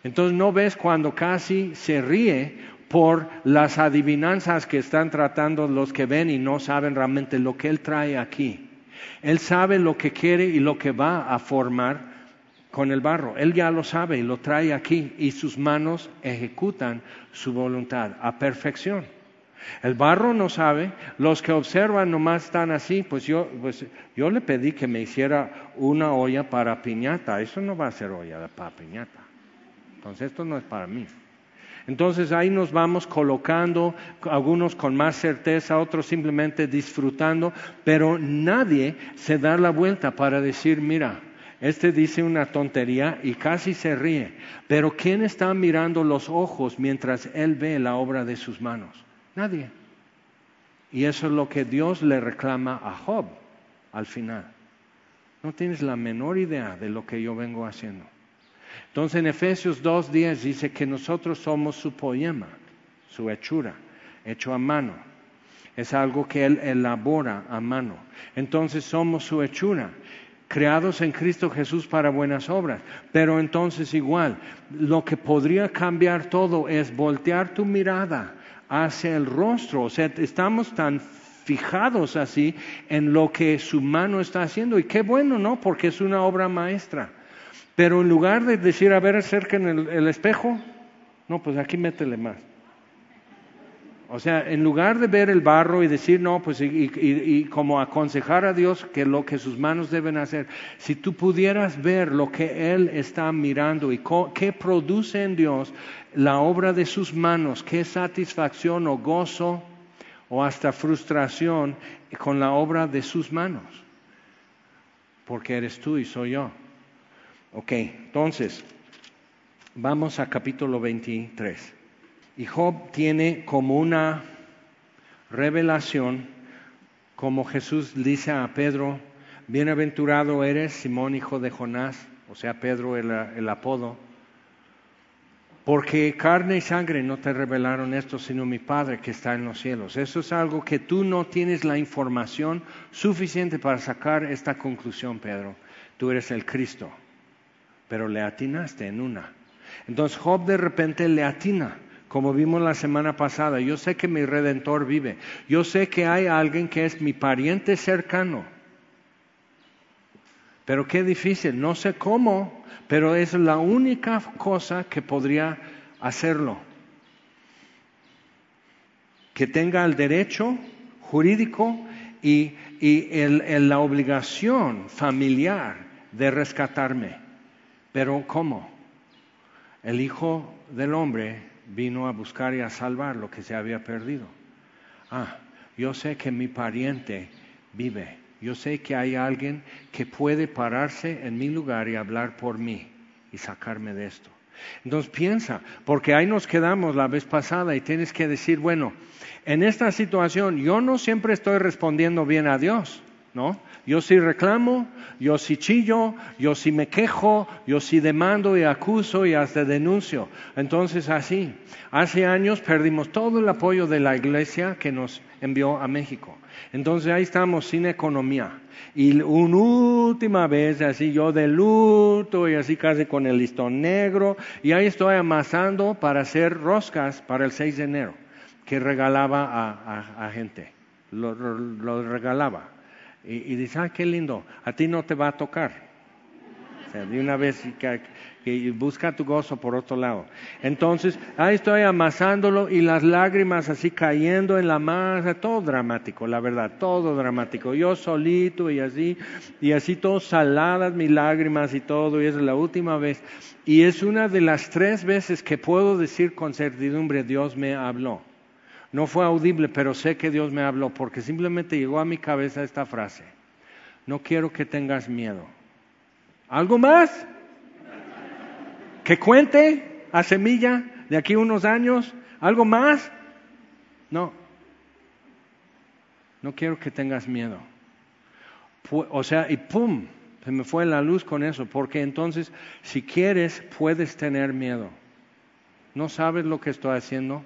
Entonces no ves cuando casi se ríe por las adivinanzas que están tratando los que ven y no saben realmente lo que él trae aquí. Él sabe lo que quiere y lo que va a formar con el barro. Él ya lo sabe y lo trae aquí y sus manos ejecutan su voluntad a perfección. El barro no sabe, los que observan nomás están así, pues yo, pues yo le pedí que me hiciera una olla para piñata, eso no va a ser olla para piñata. Entonces esto no es para mí. Entonces ahí nos vamos colocando, algunos con más certeza, otros simplemente disfrutando, pero nadie se da la vuelta para decir, mira, este dice una tontería y casi se ríe. Pero ¿quién está mirando los ojos mientras él ve la obra de sus manos? Nadie. Y eso es lo que Dios le reclama a Job al final. No tienes la menor idea de lo que yo vengo haciendo. Entonces en Efesios 2.10 dice que nosotros somos su poema, su hechura, hecho a mano. Es algo que Él elabora a mano. Entonces somos su hechura creados en Cristo Jesús para buenas obras. Pero entonces igual, lo que podría cambiar todo es voltear tu mirada hacia el rostro. O sea, estamos tan fijados así en lo que su mano está haciendo. Y qué bueno, ¿no? Porque es una obra maestra. Pero en lugar de decir, a ver, acerquen el, el espejo, no, pues aquí métele más. O sea, en lugar de ver el barro y decir, no, pues y, como aconsejar a Dios que lo que sus manos deben hacer, si tú pudieras ver lo que Él está mirando y qué produce en Dios la obra de sus manos, qué satisfacción o gozo o hasta frustración con la obra de sus manos, porque eres tú y soy yo. Ok, entonces, vamos a capítulo 23. Y Job tiene como una revelación, como Jesús dice a Pedro, bienaventurado eres, Simón, hijo de Jonás, o sea, Pedro el, el apodo, porque carne y sangre no te revelaron esto, sino mi Padre que está en los cielos. Eso es algo que tú no tienes la información suficiente para sacar esta conclusión, Pedro. Tú eres el Cristo, pero le atinaste en una. Entonces Job de repente le atina como vimos la semana pasada. Yo sé que mi redentor vive. Yo sé que hay alguien que es mi pariente cercano. Pero qué difícil, no sé cómo, pero es la única cosa que podría hacerlo. Que tenga el derecho jurídico y, la obligación familiar de rescatarme. Pero ¿cómo? El Hijo del Hombre vino a buscar y a salvar lo que se había perdido. Ah, yo sé que mi pariente vive. Yo sé que hay alguien que puede pararse en mi lugar y hablar por mí y sacarme de esto. Entonces piensa, porque ahí nos quedamos la vez pasada y tienes que decir, bueno, en esta situación yo no siempre estoy respondiendo bien a Dios, ¿no? Yo sí reclamo, yo sí chillo, yo sí me quejo, yo sí demando y acuso y hasta denuncio. Entonces así, hace años perdimos todo el apoyo de la iglesia que nos envió a México. Entonces ahí estamos sin economía. Y una última vez, así yo de luto y así casi con el listón negro, y ahí estoy amasando para hacer roscas para el 6 de enero, que regalaba a, gente, lo regalaba. Y, dice, ah, qué lindo, a ti no te va a tocar. O sea, de una vez que, busca tu gozo por otro lado. Entonces, ahí estoy amasándolo y las lágrimas así cayendo en la masa, todo dramático, la verdad, todo dramático. Yo solito y así, y así todo saladas mis lágrimas y todo, y es la última vez. Y es una de las tres veces que puedo decir con certidumbre, Dios me habló. No fue audible, pero sé que Dios me habló porque simplemente llegó a mi cabeza esta frase. No quiero que tengas miedo. ¿Algo más? ¿Que cuente a semilla de aquí unos años? ¿Algo más? No. No quiero que tengas miedo. O sea, y pum, se me fue la luz con eso, porque entonces si quieres puedes tener miedo. ¿No sabes lo que estoy haciendo?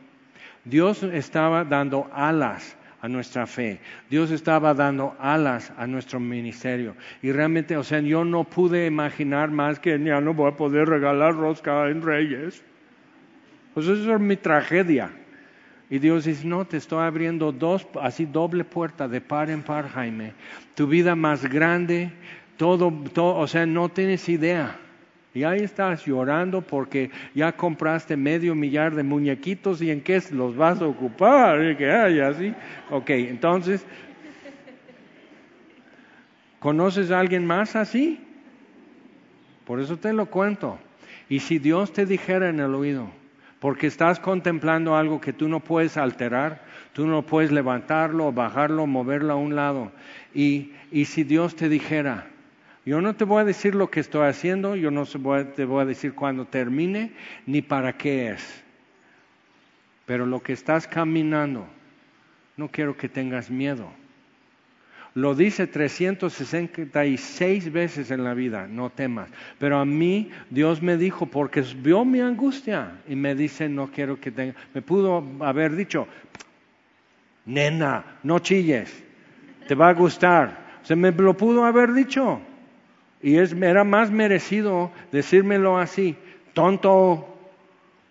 Dios estaba dando alas a nuestra fe. Dios estaba dando alas a nuestro ministerio. Y realmente, o sea, yo no pude imaginar más que ya no voy a poder regalar rosca en Reyes. Pues eso es mi tragedia. Y Dios dice, no, te estoy abriendo dos, así doble puerta de par en par, Jaime. Tu vida más grande, todo, todo o sea, no tienes idea. Y ahí estás llorando porque ya compraste medio millar de muñequitos y en qué los vas a ocupar. Y que hay así. Ok, entonces, ¿conoces a alguien más así? Por eso te lo cuento. Y si Dios te dijera en el oído, porque estás contemplando algo que tú no puedes alterar, tú no puedes levantarlo, bajarlo, moverlo a un lado. Y, y si Dios te dijera, yo no te voy a decir lo que estoy haciendo, yo no te voy a decir cuándo termine, ni para qué es. Pero lo que estás caminando, no quiero que tengas miedo. Lo dice 366 veces en la vida, no temas. Pero a mí Dios me dijo, porque vio mi angustia y me dice, no quiero que tengas. Me pudo haber dicho, nena, no chilles, te va a gustar. Se me lo pudo haber dicho. Y es, era más merecido decírmelo así, tonto,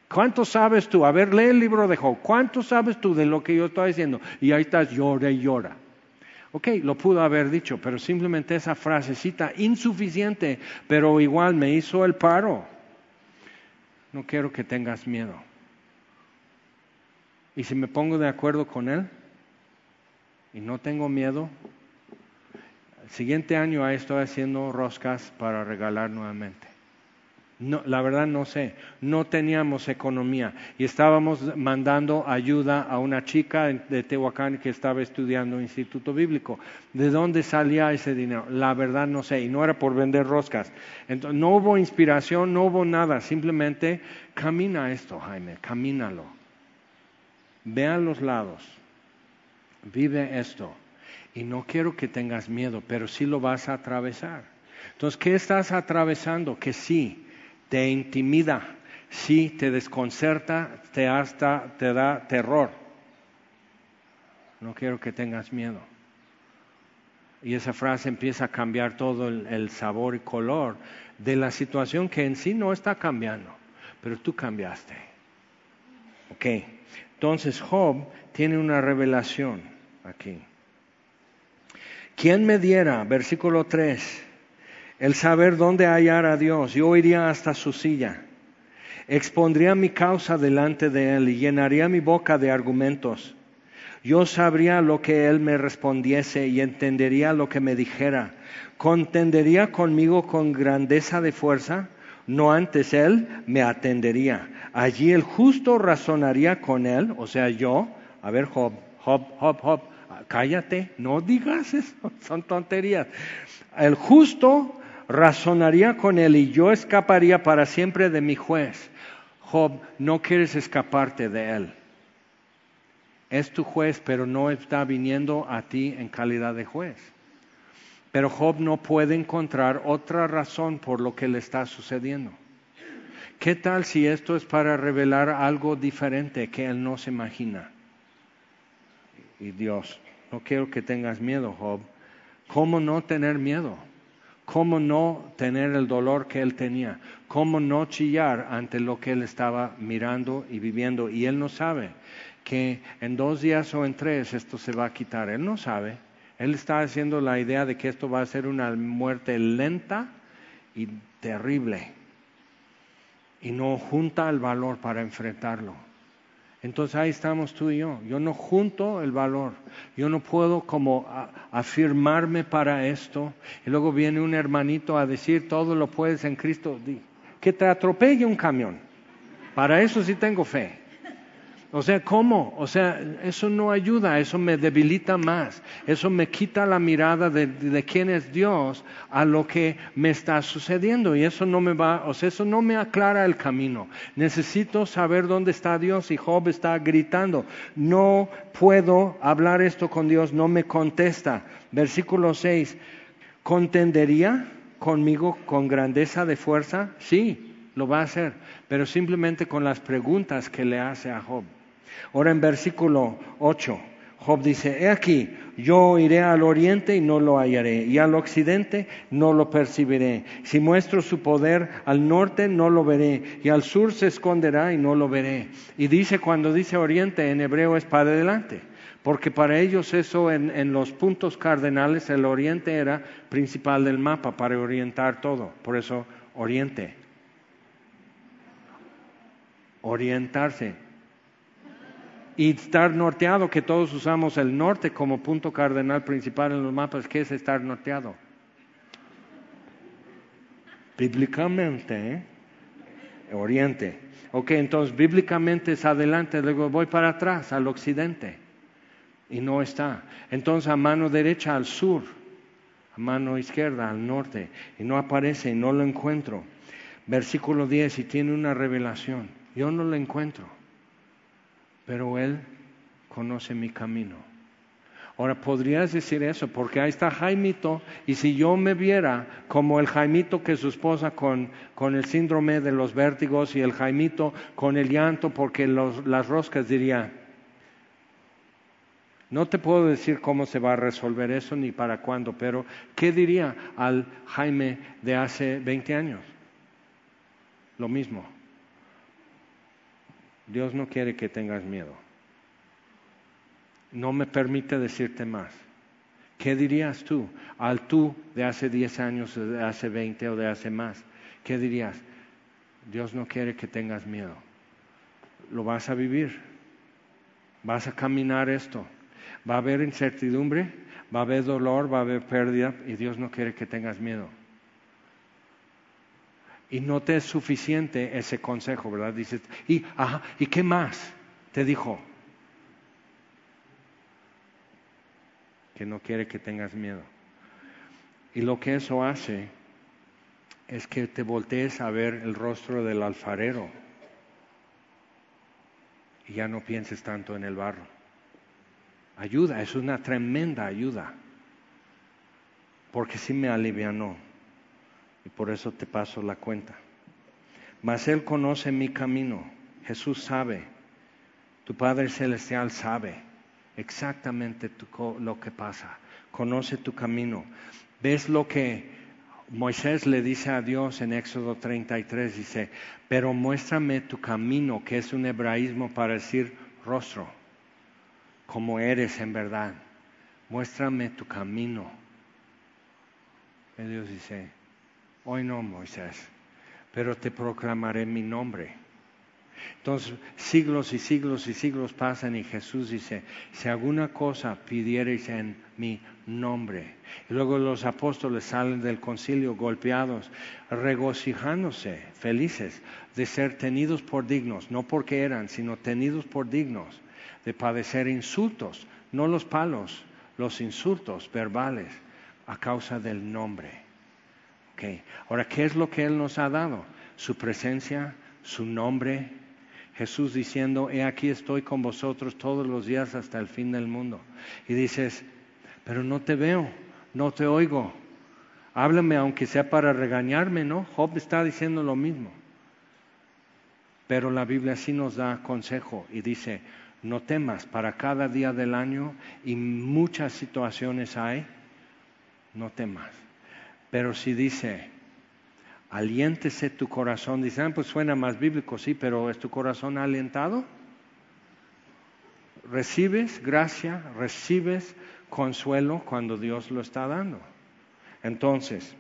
¿cuánto sabes tú? A ver, lee el libro de Job, ¿cuánto sabes tú de lo que yo estoy diciendo? Y ahí estás, llora y llora. Ok, lo pudo haber dicho, pero simplemente esa frasecita insuficiente, pero igual me hizo el paro. No quiero que tengas miedo. Y si me pongo de acuerdo con él y no tengo miedo, siguiente año estoy haciendo roscas para regalar nuevamente. La verdad no sé, no teníamos economía y estábamos mandando ayuda a una chica de Tehuacán que estaba estudiando instituto bíblico. ¿De dónde salía ese dinero? La verdad no sé y no era por vender roscas. Entonces, no hubo inspiración, no hubo nada, simplemente camina esto, Jaime, camínalo. Ve a los lados, vive esto y no quiero que tengas miedo, pero sí lo vas a atravesar. Entonces, ¿qué estás atravesando? Que sí, te intimida, sí, te desconcerta, te hasta te da terror. No quiero que tengas miedo. Y esa frase empieza a cambiar todo el, el sabor y color de la situación que en sí no está cambiando, pero tú cambiaste. Ok, entonces Job tiene una revelación aquí. ¿Quién me diera, versículo 3, el saber dónde hallar a Dios? Yo iría hasta su silla, expondría mi causa delante de él y llenaría mi boca de argumentos. Yo sabría lo que él me respondiese y entendería lo que me dijera. Contendería conmigo con grandeza de fuerza, no antes él me atendería. Allí el justo razonaría con él, o sea, yo, a ver, Job, Job, Job, Job, cállate, no digas eso, son tonterías. El justo razonaría con él y yo escaparía para siempre de mi juez. Job, no quieres escaparte de él. Es tu juez, pero no está viniendo a ti en calidad de juez. Pero Job no puede encontrar otra razón por lo que le está sucediendo. ¿Qué tal si esto es para revelar algo diferente que él no se imagina? Y Dios, no quiero que tengas miedo, Job. ¿Cómo no tener miedo? ¿Cómo no tener el dolor que él tenía? ¿Cómo no chillar ante lo que él estaba mirando y viviendo? Y él no sabe que en dos días o en tres esto se va a quitar. Él no sabe. Él está haciendo la idea de que esto va a ser una muerte lenta y terrible. Y no junta el valor para enfrentarlo. Entonces ahí estamos tú y yo. Yo no junto el valor. Yo no puedo como afirmarme para esto. Y luego viene un hermanito a decir, todo lo puedes en Cristo. Que te atropelle un camión. Para eso sí tengo fe. O sea, ¿cómo? O sea, eso no ayuda, eso me debilita más, eso me quita la mirada de, quién es Dios a lo que me está sucediendo y eso no me va, o sea, eso no me aclara el camino. Necesito saber dónde está Dios y Job está gritando, no puedo hablar esto con Dios, no me contesta. Versículo 6, ¿contendería conmigo con grandeza de fuerza? Sí, lo va a hacer, pero simplemente con las preguntas que le hace a Job. Ahora en versículo 8, Job dice, he aquí, yo iré al oriente y no lo hallaré, y al occidente no lo percibiré. Si muestro su poder al norte, no lo veré, y al sur se esconderá y no lo veré. Y dice, cuando dice oriente en hebreo es para adelante, porque para ellos eso en, en los puntos cardenales, el oriente era principal del mapa para orientar todo, por eso oriente. Orientarse y estar norteado, que todos usamos el norte como punto cardenal principal en los mapas, ¿qué es estar norteado? Bíblicamente, ¿eh? Oriente. Ok, entonces bíblicamente es adelante, luego voy para atrás, al occidente, y no está. Entonces a mano derecha al sur, a mano izquierda al norte, y no aparece, y no lo encuentro. Versículo 10, y tiene una revelación, yo no lo encuentro pero Él conoce mi camino. Ahora, podrías decir eso, porque ahí está Jaimito, y si yo me viera como el Jaimito que su esposa con, con el síndrome de los vértigos y el Jaimito con el llanto porque las roscas diría, no te puedo decir cómo se va a resolver eso ni para cuándo, pero ¿qué diría al Jaime de hace 20 años? Lo mismo. Dios no quiere que tengas miedo. No me permite decirte más. ¿Qué dirías tú al tú de hace 10 años, de hace 20 o de hace más? ¿Qué dirías? Dios no quiere que tengas miedo. Lo vas a vivir. Vas a caminar esto. Va a haber incertidumbre, va a haber dolor, va a haber pérdida y Dios no quiere que tengas miedo. Y no te es suficiente ese consejo, ¿verdad? Dices, ¿y, ajá, ¿y qué más te dijo? Que no quiere que tengas miedo. Y lo que eso hace es que te voltees a ver el rostro del alfarero y ya no pienses tanto en el barro. Ayuda, es una tremenda ayuda, porque sí me alivianó y por eso te paso la cuenta. Mas Él conoce mi camino, Jesús sabe, tu Padre Celestial sabe exactamente lo que pasa, conoce tu camino. ¿Ves lo que Moisés le dice a Dios en Éxodo 33? Dice, pero muéstrame tu camino, que es un hebraísmo para decir rostro, como eres en verdad. Muéstrame tu camino. Y Dios dice, Hoy no, Moisés, pero te proclamaré mi nombre. Entonces, siglos y siglos y siglos pasan y Jesús dice, si alguna cosa pidiereis en mi nombre. Y luego los apóstoles salen del concilio golpeados, regocijándose, felices de ser tenidos por dignos, no porque eran, sino tenidos por dignos de padecer insultos, no los palos, los insultos verbales a causa del nombre. Ahora, ¿qué es lo que Él nos ha dado? Su presencia, su nombre. Jesús diciendo, he aquí estoy con vosotros todos los días hasta el fin del mundo. Y dices, pero no te veo, no te oigo. Háblame aunque sea para regañarme, ¿no? Job está diciendo lo mismo. Pero la Biblia sí nos da consejo y dice, no temas, para cada día del año y muchas situaciones hay, no temas. Pero si dice, aliéntese tu corazón, dice, ah, pues suena más bíblico, sí, pero ¿es tu corazón alentado? Recibes gracia, recibes consuelo cuando Dios lo está dando. Entonces,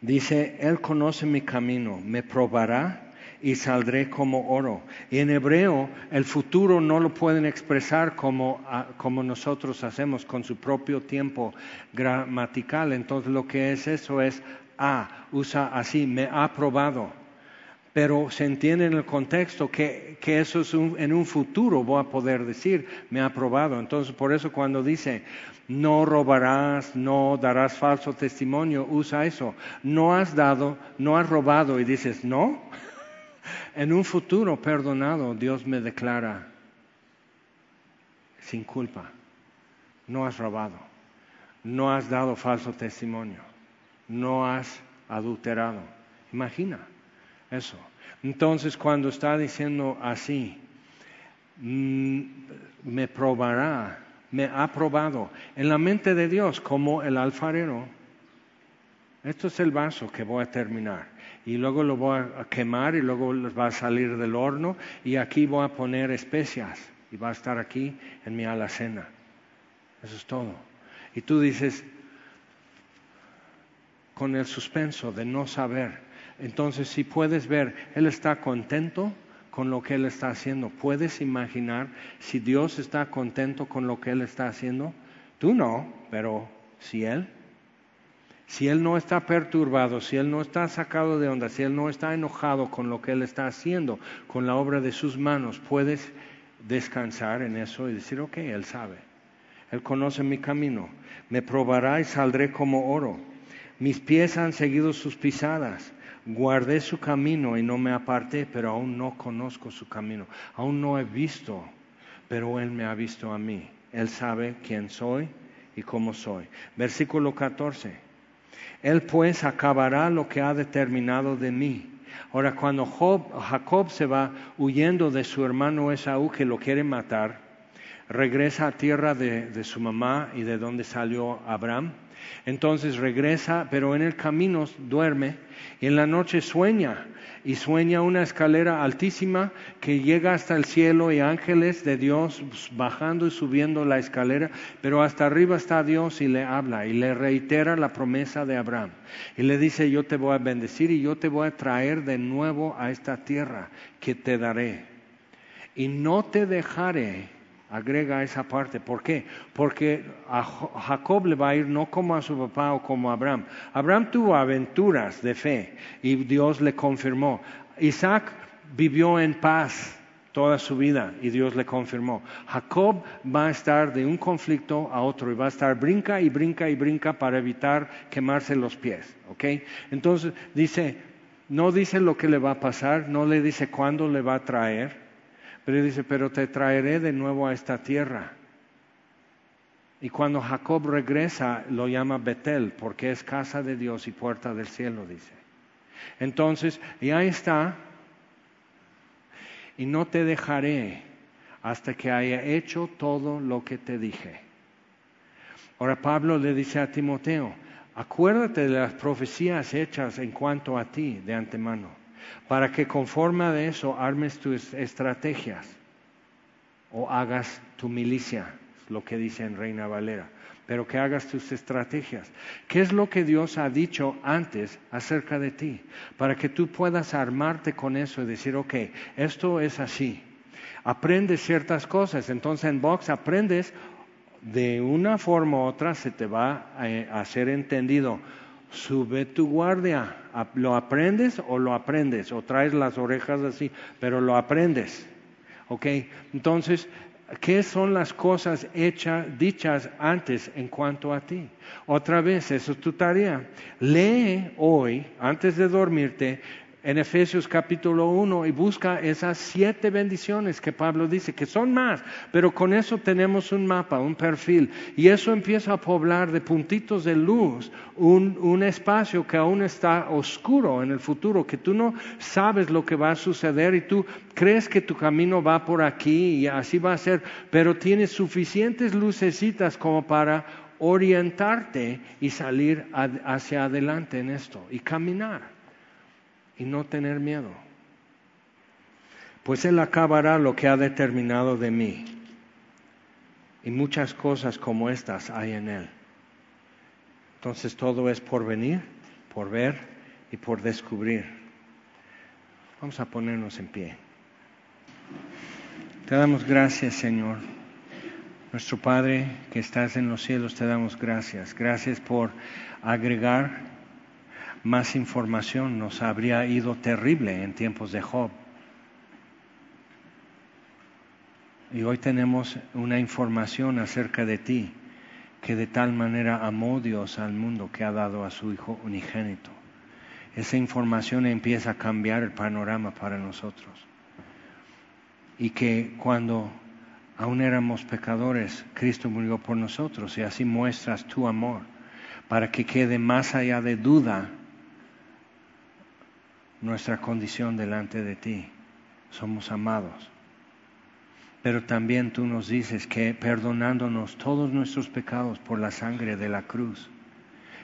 dice, Él conoce mi camino, me probará y saldré como oro. Y en hebreo el futuro no lo pueden expresar como, ah, como nosotros hacemos con su propio tiempo gramatical. Entonces lo que es eso es, ah, usa así, me ha probado. pero se entiende en el contexto que, que eso es en un futuro voy a poder decir, me ha probado. Entonces, por eso cuando dice, no robarás, no darás falso testimonio, usa eso. No has dado, no has robado y dices, no. En un futuro perdonado, Dios me declara sin culpa. No has robado, no has dado falso testimonio, no has adulterado. Imagina eso. Entonces, cuando está diciendo así, mm, me probará me ha probado en la mente de Dios como el alfarero. Esto es el vaso que voy a terminar. Y luego lo voy a quemar y luego va a salir del horno y aquí voy a poner especias y va a estar aquí en mi alacena. Eso es todo. Y tú dices, con el suspenso de no saber, entonces si puedes ver, Él está contento con lo que Él está haciendo. ¿Puedes imaginar si Dios está contento con lo que Él está haciendo? Tú no, pero si Él. Si Él no está perturbado, si Él no está sacado de onda, si Él no está enojado con lo que Él está haciendo, con la obra de sus manos, puedes descansar en eso y decir, ok, Él sabe. Él conoce mi camino. Me probará y saldré como oro. Mis pies han seguido sus pisadas guardé su camino y no me aparté, pero aún no conozco su camino, aún no he visto, pero Él me ha visto a mí. Él sabe quién soy y cómo soy. Versículo 14. Él pues acabará lo que ha determinado de mí. Ahora, cuando Jacob se va huyendo de su hermano Esaú que lo quiere matar, regresa a tierra de, de su mamá y de donde salió Abraham entonces regresa, pero en el camino duerme y en la noche sueña y sueña una escalera altísima que llega hasta el cielo y ángeles de Dios bajando y subiendo la escalera, pero hasta arriba está Dios y le habla y le reitera la promesa de Abraham. Y le dice, yo te voy a bendecir y yo te voy a traer de nuevo a esta tierra que te daré. Y no te dejaré Agrega esa parte. ¿Por qué? Porque a Jacob le va a ir no como a su papá o como a Abraham. Abraham tuvo aventuras de fe y Dios le confirmó. Isaac vivió en paz toda su vida y Dios le confirmó. Jacob va a estar de un conflicto a otro y va a estar brinca y brinca y brinca para evitar quemarse los pies. ¿ok? Entonces dice, no dice lo que le va a pasar, no le dice cuándo le va a traer pero dice, pero te traeré de nuevo a esta tierra. Y cuando Jacob regresa, lo llama Betel, porque es casa de Dios y puerta del cielo, dice. Entonces, y ahí está, y no te dejaré hasta que haya hecho todo lo que te dije. Ahora Pablo le dice a Timoteo, acuérdate de las profecías hechas en cuanto a ti de antemano para que conforme a eso armes tus estrategias o hagas tu milicia, lo que dice en Reina Valera, pero que hagas tus estrategias. ¿Qué es lo que Dios ha dicho antes acerca de ti? Para que tú puedas armarte con eso y decir, ok, esto es así. Aprendes ciertas cosas, entonces en box aprendes de una forma u otra, se te va a hacer entendido sube tu guardia. ¿Lo aprendes o lo aprendes? O traes las orejas así, pero lo aprendes. ¿Ok? Entonces, ¿qué son las cosas hechas, dichas antes en cuanto a ti? Otra vez, eso es tu tarea. Lee hoy, antes de dormirte, en Efesios capítulo 1 y busca esas siete bendiciones que Pablo dice, que son más, pero con eso tenemos un mapa, un perfil, y eso empieza a poblar de puntitos de luz un, un espacio que aún está oscuro en el futuro, que tú no sabes lo que va a suceder y tú crees que tu camino va por aquí y así va a ser, pero tienes suficientes lucecitas como para orientarte y salir hacia adelante en esto y caminar y no tener miedo. Pues Él acabará lo que ha determinado de mí. Y muchas cosas como estas hay en Él. Entonces todo es por venir, por ver y por descubrir. Vamos a ponernos en pie. Te damos gracias, Señor. Nuestro Padre que estás en los cielos, te damos gracias. Gracias por agregar más información, nos habría ido terrible en tiempos de Job. Y hoy tenemos una información acerca de ti, que de tal manera amó Dios al mundo que ha dado a su Hijo unigénito. Esa información empieza a cambiar el panorama para nosotros. Y que cuando aún éramos pecadores, Cristo murió por nosotros y así muestras tu amor para que quede más allá de duda nuestra condición delante de ti. Somos amados. Pero también tú nos dices que perdonándonos todos nuestros pecados por la sangre de la cruz,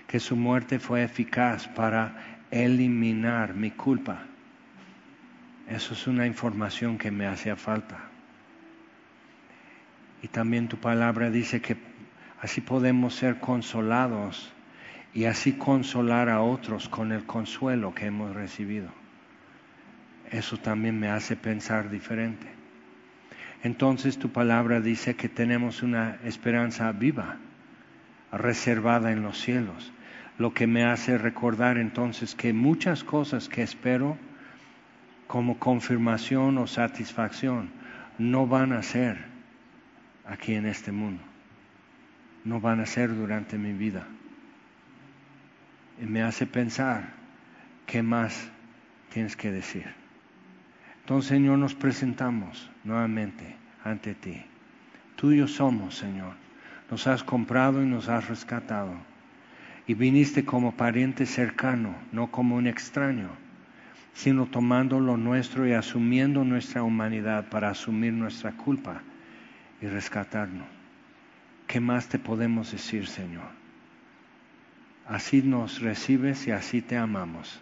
que su muerte fue eficaz para eliminar mi culpa. Eso es una información que me hacía falta. Y también tu palabra dice que así podemos ser consolados y así consolar a otros con el consuelo que hemos recibido. Eso también me hace pensar diferente. Entonces tu palabra dice que tenemos una esperanza viva, reservada en los cielos, lo que me hace recordar entonces que muchas cosas que espero como confirmación o satisfacción no van a ser aquí en este mundo, no van a ser durante mi vida me hace pensar qué más tienes que decir. Entonces, Señor, nos presentamos nuevamente ante ti. Tuyo somos, Señor. Nos has comprado y nos has rescatado. Y viniste como pariente cercano, no como un extraño, sino tomando lo nuestro y asumiendo nuestra humanidad para asumir nuestra culpa y rescatarnos. ¿Qué más te podemos decir, Señor? Así nos recibes y así te amamos.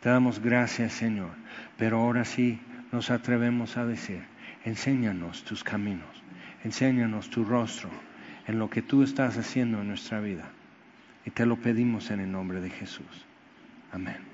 Te damos gracias, Señor. Pero ahora sí nos atrevemos a decir, enséñanos tus caminos, enséñanos tu rostro en lo que tú estás haciendo en nuestra vida. Y te lo pedimos en el nombre de Jesús. Amén.